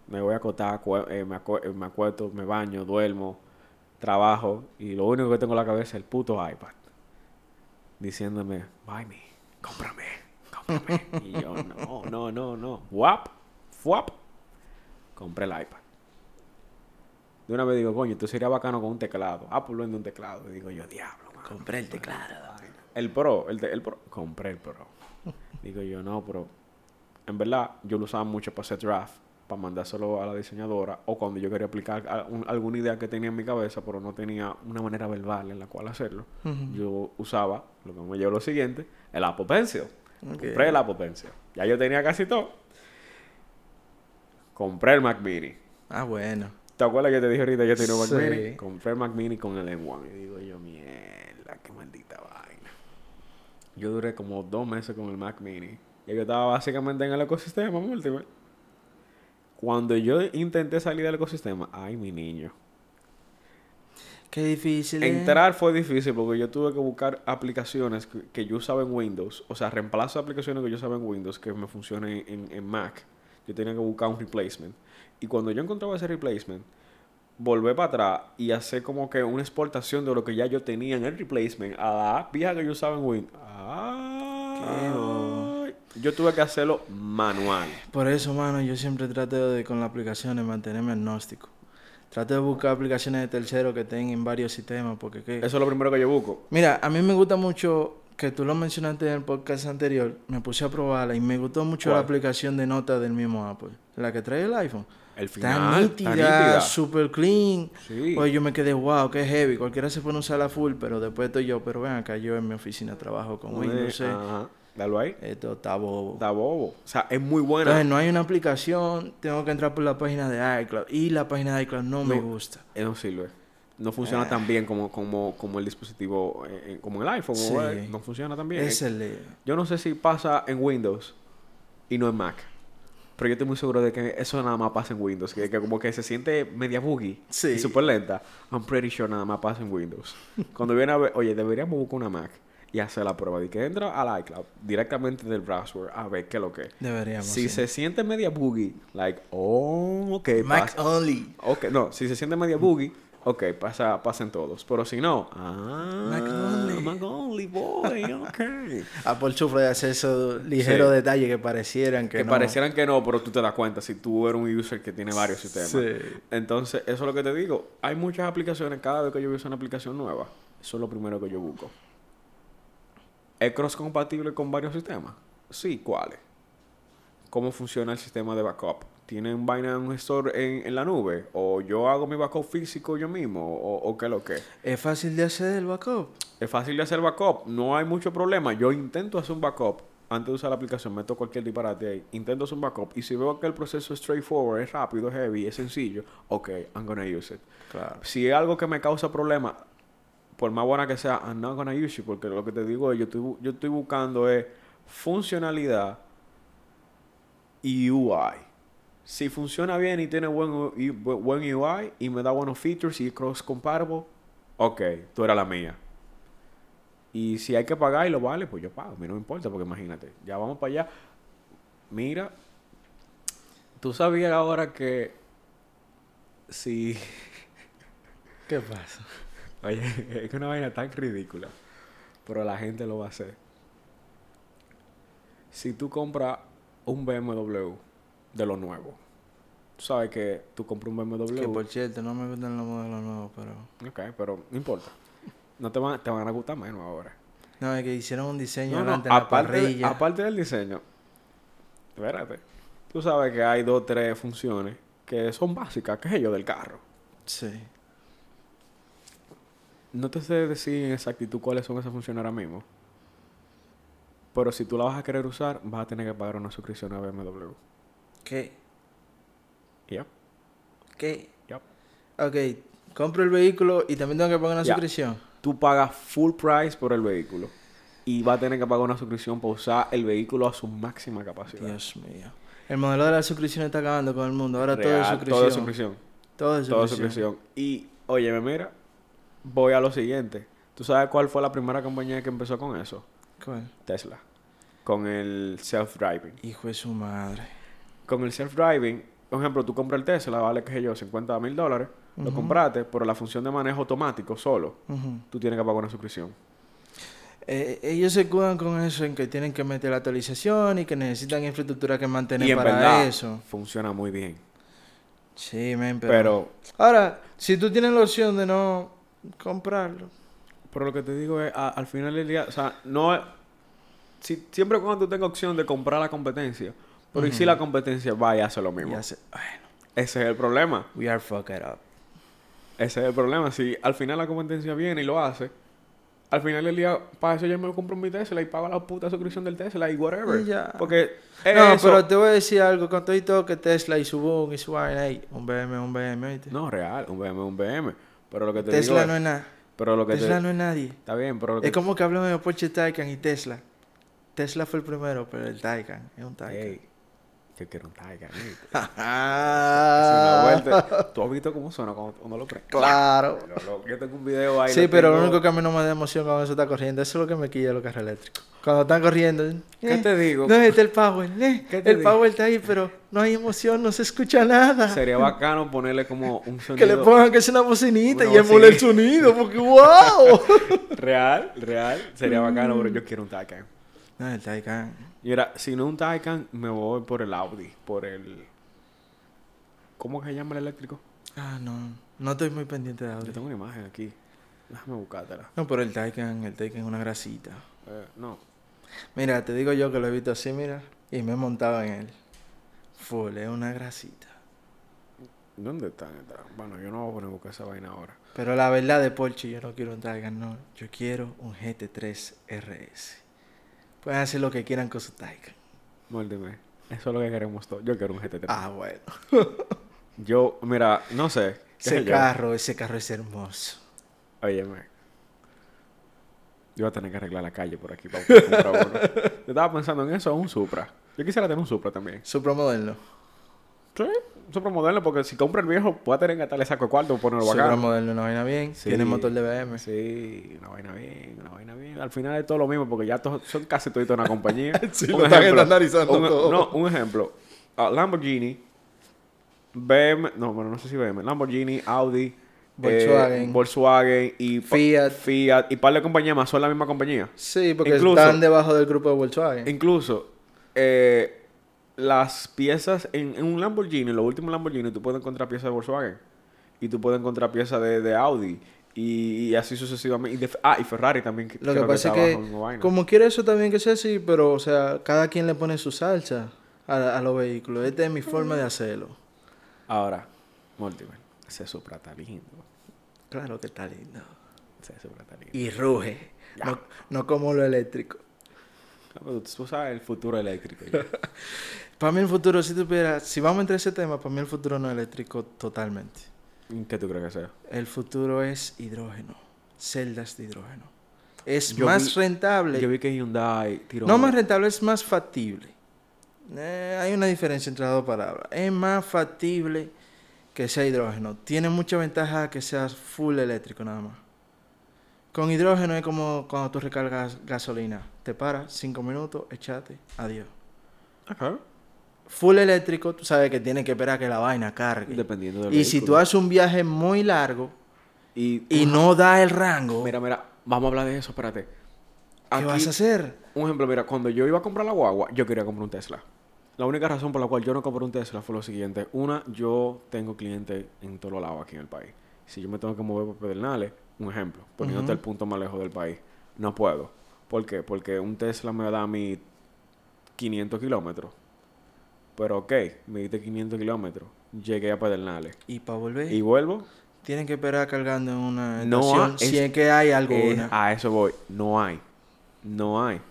A: Me voy a acotar, eh, me, acue- eh, me acuesto, me baño, duermo, trabajo. Y lo único que tengo en la cabeza es el puto iPad. Diciéndome, buy me, cómprame, cómprame. y yo, no, no, no, no. Wap, fuap. Compré el iPad. De una vez digo, coño, esto sería bacano con un teclado. Apple vende un teclado. Y digo yo, diablo.
B: Compré el teclado.
A: El Pro, el, el Pro. Compré el Pro. Digo yo, no, pero en verdad yo lo usaba mucho para hacer draft, para mandárselo a la diseñadora, o cuando yo quería aplicar a- un- alguna idea que tenía en mi cabeza, pero no tenía una manera verbal en la cual hacerlo. Yo usaba, lo que me llevó lo siguiente, el Apple Pencil. Compré el Apple Pencil. Ya yo tenía casi todo. Compré el Mac Mini.
B: Ah, bueno.
A: ¿Te acuerdas que te dije ahorita que tenía un Mac
B: Sí.
A: Mini? Compré el Mac Mini con el M1. Y digo yo, mierda, qué maldita vaina. Yo duré como dos meses con el Mac Mini. Y yo estaba básicamente en el ecosistema múltiple. Cuando yo intenté salir del ecosistema, ay, mi niño.
B: Qué difícil. ¿eh?
A: Entrar fue difícil porque yo tuve que buscar aplicaciones que, que yo usaba en Windows. O sea, reemplazo aplicaciones que yo usaba en Windows que me funcionen en, en Mac. Yo tenía que buscar un replacement. Y cuando yo encontraba ese replacement, volver para atrás y hacer como que una exportación de lo que ya yo tenía en el replacement a la vieja que yo usaba en Windows. Ay, yo tuve que hacerlo manual.
B: Por eso, mano, yo siempre trato de, con las aplicaciones, mantenerme agnóstico. Trato de buscar aplicaciones de terceros que estén en varios sistemas, porque ¿qué?
A: Eso es lo primero que yo busco.
B: Mira, a mí me gusta mucho, que tú lo mencionaste en el podcast anterior, me puse a probarla y me gustó mucho
A: ¿Cuál?
B: la aplicación de notas del mismo Apple, la que trae el iPhone.
A: El final.
B: nítida,
A: está nítida.
B: super clean.
A: Sí.
B: Pues yo me quedé, wow, qué heavy. Cualquiera se pone a usarla full, pero después estoy yo, pero ven acá, yo en mi oficina trabajo con Windows. eh.
A: Dalo ahí.
B: Esto está bobo.
A: Está bobo. O sea, es muy buena.
B: Entonces no hay una aplicación, tengo que entrar por la página de iCloud. Y la página de iCloud no, me gusta.
A: Eh, no sirve. No funciona
B: Ah.
A: tan bien como, como, como el dispositivo, eh, eh, como el iPhone.
B: Sí.
A: o, eh, no funciona tan bien.
B: Es el... eh,
A: Yo no sé si pasa en Windows y no en Mac. Pero yo estoy muy seguro de que eso nada más pasa en Windows. Que, que como que se siente media buggy
B: Sí.
A: y súper lenta. I'm pretty sure nada más pasa en Windows. Cuando viene a ver, oye, deberíamos buscar una Mac y hacer la prueba de que entra al iCloud directamente del browser a ver qué es lo que es.
B: Deberíamos.
A: Si
B: sí.
A: se siente media buggy, like, oh, ok,
B: Mac
A: pasa.
B: only.
A: Ok, no, si se siente media boogie, ok, pasa, pasen todos. Pero si no, ah,
B: Mac only.
A: Mac only, boy, ok.
B: Apple sufre de hacer esos ligeros
A: Sí.
B: detalles que parecieran que,
A: que
B: no.
A: parecieran que no, pero tú te das cuenta si tú eres un user que tiene varios sistemas.
B: Sí.
A: Entonces, eso es lo que te digo. Hay muchas aplicaciones, cada vez que yo uso una aplicación nueva, eso es lo primero que yo busco. ¿Es cross compatible con varios sistemas? Sí, ¿cuáles? ¿Cómo funciona el sistema de backup? ¿Tienen vaina en un store en, en la nube? ¿O yo hago mi backup físico yo mismo? ¿O, o qué es lo que?
B: Es fácil de hacer el backup.
A: Es fácil de hacer backup, no hay mucho problema. Yo intento hacer un backup antes de usar la aplicación, meto cualquier disparate ahí, intento hacer un backup y si veo que el proceso es straightforward, es rápido, es heavy, es sencillo, ok, I'm gonna use it.
B: Claro.
A: Si es algo que me causa problema, por más buena que sea, I'm not gonna use it, porque lo que te digo es, yo estoy, buscando es funcionalidad y UI. Si funciona bien y tiene buen, UI y me da buenos features y cross compatible, ok, tú eras la mía. Y si hay que pagar y lo vale, pues yo pago. A mí no me importa, porque imagínate, ya vamos para allá. Mira, tú sabías ahora que si
B: ¿Qué pasa?
A: Oye, es que una vaina tan ridícula. Pero la gente lo va a hacer. Si tú compras un BMW de lo nuevo, tú sabes que tú compras un BMW.
B: Que por cierto, no me gustan los modelos nuevos, pero...
A: Ok, pero no importa. No te van, te van a gustar menos ahora.
B: No, es que hicieron un diseño
A: No, no,
B: en la
A: aparte, de- aparte del diseño, espérate. Tú sabes que hay dos o tres funciones que son básicas, que es ello del carro.
B: Sí.
A: No te sé decir en exactitud cuáles son esas funciones ahora mismo. Pero si tú la vas a querer usar, vas a tener que pagar una suscripción a BMW.
B: ¿Qué?
A: Yep,
B: ¿Qué?
A: yep.
B: Ok, compro el vehículo y también tengo que pagar una suscripción.
A: Tú pagas full price por el vehículo. Y vas a tener que pagar una suscripción para usar el vehículo a su máxima capacidad.
B: Dios mío. El modelo de la suscripción está acabando con el mundo. Ahora todo es suscripción.
A: Todo es suscripción.
B: Todo es
A: Todo es
B: suscripción.
A: suscripción. Y, oye, mira, voy a lo siguiente. ¿Tú sabes cuál fue la primera compañía que empezó con eso?
B: ¿Cuál?
A: Tesla. Con el self-driving.
B: Hijo de su madre.
A: con el self-driving, por ejemplo, tú compras el Tesla, vale, qué sé yo, 50 mil dólares, lo compraste, pero la función de manejo automático solo, tú tienes que pagar una suscripción.
B: Eh, ellos se cuidan con eso en que tienen que meter la actualización y que necesitan infraestructura que mantener
A: Y en
B: para
A: verdad,
B: eso.
A: funciona muy bien.
B: Sí, men, pero...
A: Pero,
B: Ahora, si tú tienes la opción de no comprarlo.
A: pero lo que te digo es, a- al final del día, o sea, no es... Si, siempre cuando tú tengas opción de comprar la competencia, pero ¿y si la competencia va y hace lo mismo?
B: Y hace, bueno,
A: Ese es el problema.
B: we are fucked up.
A: Ese es el problema. Si al final la competencia viene y lo hace, al final del día, para eso yo me lo compro mi Tesla y pago la puta suscripción del Tesla y whatever.
B: Y ya.
A: Porque es
B: No,
A: eso.
B: pero te voy a decir algo. Con todo y todo que Tesla y su boom y su vaina, un BM, un BM, ¿oíste?
A: No, real, un BM, un BM. Pero lo que te
B: Tesla
A: digo
B: no
A: es...
B: nada.
A: Pero lo que
B: Tesla
A: te...
B: no es nadie.
A: Está bien, pero lo que...
B: Es como que hablamos de Porsche Taycan y Tesla. Tesla fue el primero, pero el Taycan es un Taycan.
A: Yo quiero un Taycan. ¿eh? Es una vuelta. ¿Tú has visto cómo suena cuando uno lo prende?
B: Claro.
A: Yo tengo un video ahí.
B: Sí,
A: lo
B: pero lo único que a mí no me da emoción cuando eso está corriendo, eso es lo que me quilla los carros eléctricos. Cuando están corriendo,
A: ¿Qué
B: eh,
A: te digo?
B: No, está el power, eh,
A: ¿Qué te
B: el
A: digo?
B: power está ahí, pero no hay emoción, no se escucha nada.
A: Sería bacano ponerle como un
B: Que
A: sonido...
B: le pongan que sea una bocinita
A: Una
B: y emule el sonido, porque wow.
A: Real, real. Sería bacano, pero yo quiero un Taycan.
B: no, el Taycan.
A: Y ahora, si no un Taycan, me voy por el Audi. Por el... ¿Cómo que se llama el eléctrico?
B: Ah, no, no estoy muy pendiente de
A: Yo
B: audio.
A: tengo una imagen aquí. Déjame buscártela.
B: No, pero el Taycan, el Taycan es una grasita.
A: Eh, no.
B: Mira, te digo yo que lo he visto así, mira, y me he montado en él. Full, es una grasita.
A: ¿Dónde están? Bueno, yo no voy a poner a buscar esa vaina ahora.
B: Pero la verdad de Porsche, yo no quiero un Taycan, no. Yo quiero un GT3 RS. Pueden hacer lo que quieran con su Taycan.
A: Muérdeme. Eso es lo que queremos todos. Yo quiero un GT3.
B: Ah, bueno.
A: Yo, mira, no sé.
B: Ese
A: yo.
B: carro, ese carro es hermoso.
A: Óyeme. Yo voy a tener que arreglar la calle por aquí para comprar uno. Yo estaba pensando en eso, un Supra. Yo quisiera tener un Supra también.
B: Supra moderno.
A: Sí, un Supra moderno, porque si compro el viejo, voy a tener que gastarle saco de cuarto por ponerlo
B: Supra
A: bacano.
B: moderno, una vaina bien.
A: Sí.
B: Tiene motor de BM.
A: Sí, una vaina bien, una vaina bien. Al final es todo lo mismo, porque ya todos son casi toditos una compañía.
B: Sí,
A: Un
B: lo están
A: un-
B: todo.
A: No, un ejemplo. Ah, Lamborghini, BM, no, bueno, no sé si BM, Lamborghini, Audi,
B: Volkswagen.
A: eh, Volkswagen y
B: Fiat.
A: Fiat y par de compañías más son la misma compañía.
B: Sí, porque
A: Incluso-
B: están debajo del grupo de Volkswagen.
A: Incluso eh, las piezas en, en un Lamborghini, en los últimos Lamborghini, tú puedes encontrar piezas de Volkswagen y tú puedes encontrar piezas de, de Audi y, y así sucesivamente. Y de- ah, y Ferrari también.
B: Lo que pasa es que, como quiere eso también que sea así, pero, o sea, cada quien le pone su salsa a, a los vehículos. Esta es mi forma de hacerlo.
A: Ahora, Mortimer, ese Supra está lindo.
B: Claro que está lindo.
A: Está.
B: Y ruge. No, no como lo eléctrico.
A: Ah, pero Tú sabes el futuro eléctrico.
B: Para mí el futuro, si tuviera, si vamos a ese tema, para mí el futuro no es eléctrico totalmente.
A: ¿Qué tú crees que sea?
B: El futuro es hidrógeno. Celdas de hidrógeno. Es
A: Yo
B: más
A: vi-
B: rentable.
A: Yo vi que Hyundai tiró...
B: No más rentable, es más factible. Eh, hay una diferencia entre las dos palabras. Es más factible que sea hidrógeno. Tiene mucha ventaja que sea full eléctrico nada más. Con hidrógeno es como cuando tú recargas gasolina. Te paras, cinco minutos, echate, adiós.
A: Ajá.
B: Full eléctrico, tú sabes que tienes que esperar que la vaina cargue.
A: Dependiendo del
B: Y si tú haces un viaje muy largo
A: Y,
B: y no da el rango,
A: Mira, mira, vamos a hablar de eso, espérate.
B: ¿qué vas a hacer?
A: Un ejemplo, mira, cuando yo iba a comprar la guagua, yo quería comprar un Tesla. La única razón por la cual yo no compré un Tesla fue lo siguiente. Una, yo tengo clientes en todos lados aquí en el país. Si yo me tengo que mover por Pedernales, un ejemplo, poniéndote el punto más lejos del país, no puedo. ¿Por qué? Porque un Tesla me da a mí 500 kilómetros. Pero ok, me diste 500 kilómetros. Llegué a Pedernales.
B: Y para volver,
A: Y vuelvo.
B: tienen que esperar cargando en una
A: No
B: si
A: es-
B: es que hay alguna.
A: a eso voy. No hay. No hay.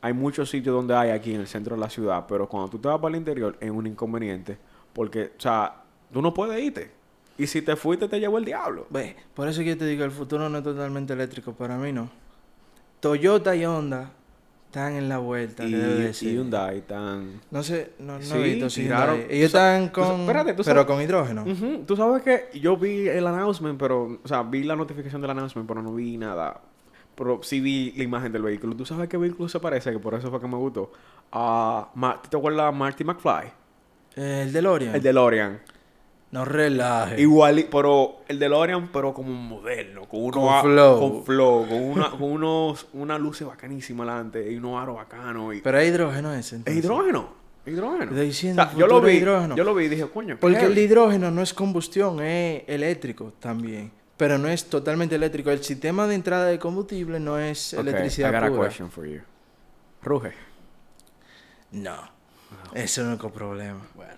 A: Hay muchos sitios donde hay aquí en el centro de la ciudad, pero cuando tú te vas para el interior es un inconveniente. Porque, o sea, tú no puedes irte. Y si te fuiste, te llevó el diablo.
B: Ve, por eso que yo te digo, el futuro no es totalmente eléctrico. Para mí no. Toyota y Honda están en la vuelta.
A: Y, y Hyundai tan...
B: No sé, no, no
A: Sí,
B: he visto si Hyundai- Ellos están
A: tú
B: con...
A: espérate, tú
B: pero con hidrógeno.
A: Ujú. Tú sabes que yo vi el announcement, pero... O sea, vi la notificación del announcement, pero no vi nada. Pero sí vi la imagen del vehículo. ¿Tú sabes qué vehículo se parece? Que por eso fue que me gustó. A... Ma- ¿Te acuerdas de Marty McFly?
B: El DeLorean.
A: El DeLorean.
B: No relaje.
A: Igual, pero el DeLorean, pero como un moderno, con, uno
B: Con
A: a-
B: flow.
A: con flow, con una, con unos, una luces bacanísima adelante y unos aros bacanos. Y,
B: Pero hay hidrógeno ese.
A: ¿Es
B: entonces.
A: hidrógeno? Hidrógeno.
B: Estoy diciendo,
A: O sea, yo lo vi,
B: hidrógeno.
A: yo lo vi y dije, coño, qué
B: Porque el hidrógeno no es combustión, es eléctrico también. Pero no es totalmente eléctrico. El sistema de entrada de combustible no es
A: Ok,
B: electricidad
A: I got a
B: pura.
A: question for you. Ruge.
B: No. Ese es el único problema.
A: Bueno.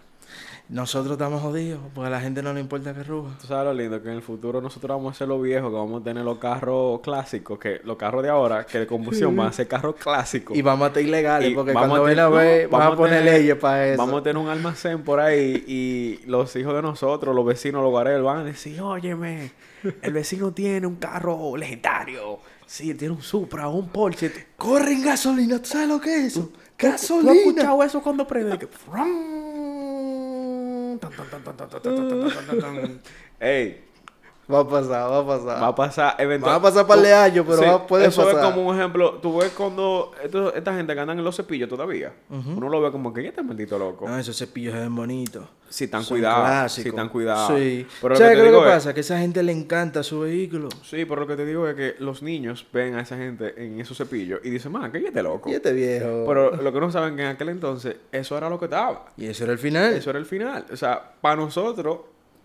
B: Nosotros estamos jodidos porque a la gente no le importa que ruja.
A: Tú sabes lo lindo que en el futuro nosotros vamos a ser los viejos, que vamos a tener los carros clásicos, que los carros de ahora, que de combustión van a ser carros clásicos.
B: Y vamos a estar ilegales
A: Y
B: porque
A: vamos
B: cuando
A: a
B: ven
A: tener-
B: a ver,
A: no,
B: vamos a poner
A: tener-
B: leyes para eso.
A: Vamos a tener un almacén por ahí y los hijos de nosotros, los vecinos, los guareros, van a decir, óyeme, el vecino tiene un carro legendario. Sí, tiene un Supra, un Porsche.
B: Corren gasolina, ¿tú sabes lo que es eso?
A: ¿Tú has
B: Gasolina.
A: escuchado eso cuando prende? Que hey,
B: Va a pasar, va a pasar.
A: va a pasar eventualmente.
B: Va a pasar par de años, pero va- puede
A: eso
B: pasar.
A: es como un ejemplo. Tú ves cuando esto- esta gente que andan en los cepillos todavía. Uno lo ve como que ya está maldito loco.
B: No, esos cepillos ven bonitos.
A: Si están
B: Son
A: cuidados. Si están cuidados.
B: Sí.
A: Pero lo
B: ¿Sabes
A: que
B: qué
A: te
B: es lo que
A: es-
B: pasa? Que a esa gente le encanta su vehículo.
A: Sí, pero lo que te digo es que los niños ven a esa gente en esos cepillos y dicen, man, que este loco.
B: Y este viejo.
A: Pero lo que no saben que en aquel entonces eso era lo que estaba.
B: Y eso era el final.
A: Eso era el final. O sea, para nosotros,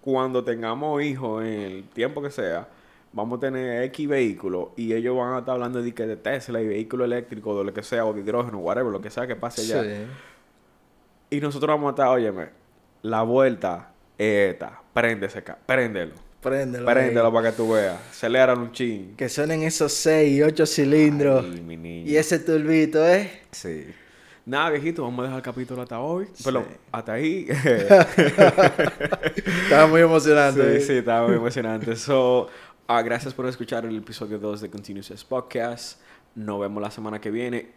A: cuando tengamos hijos en el tiempo que sea, vamos a tener X vehículos y ellos van a estar hablando de, que de Tesla y vehículo eléctrico, de lo que sea, o de hidrógeno, whatever, lo que sea que pase allá.
B: Sí.
A: Y nosotros vamos a estar, óyeme, la vuelta es esta. Prende ese ca- préndelo.
B: Préndelo.
A: Préndelo para que tú veas. Aceléralo un chin.
B: Que suenen esos 6 y 8 cilindros.
A: Ay, mi niño.
B: Y ese turbito, ¿eh?
A: Sí. Nada, viejito, vamos a dejar el capítulo hasta hoy.
B: Sí.
A: Hasta ahí.
B: Estaba muy emocionante.
A: Sí, sí, estaba muy emocionante. So, ah, gracias por escuchar el episodio 2 de Continuous Podcast. Nos vemos la semana que viene.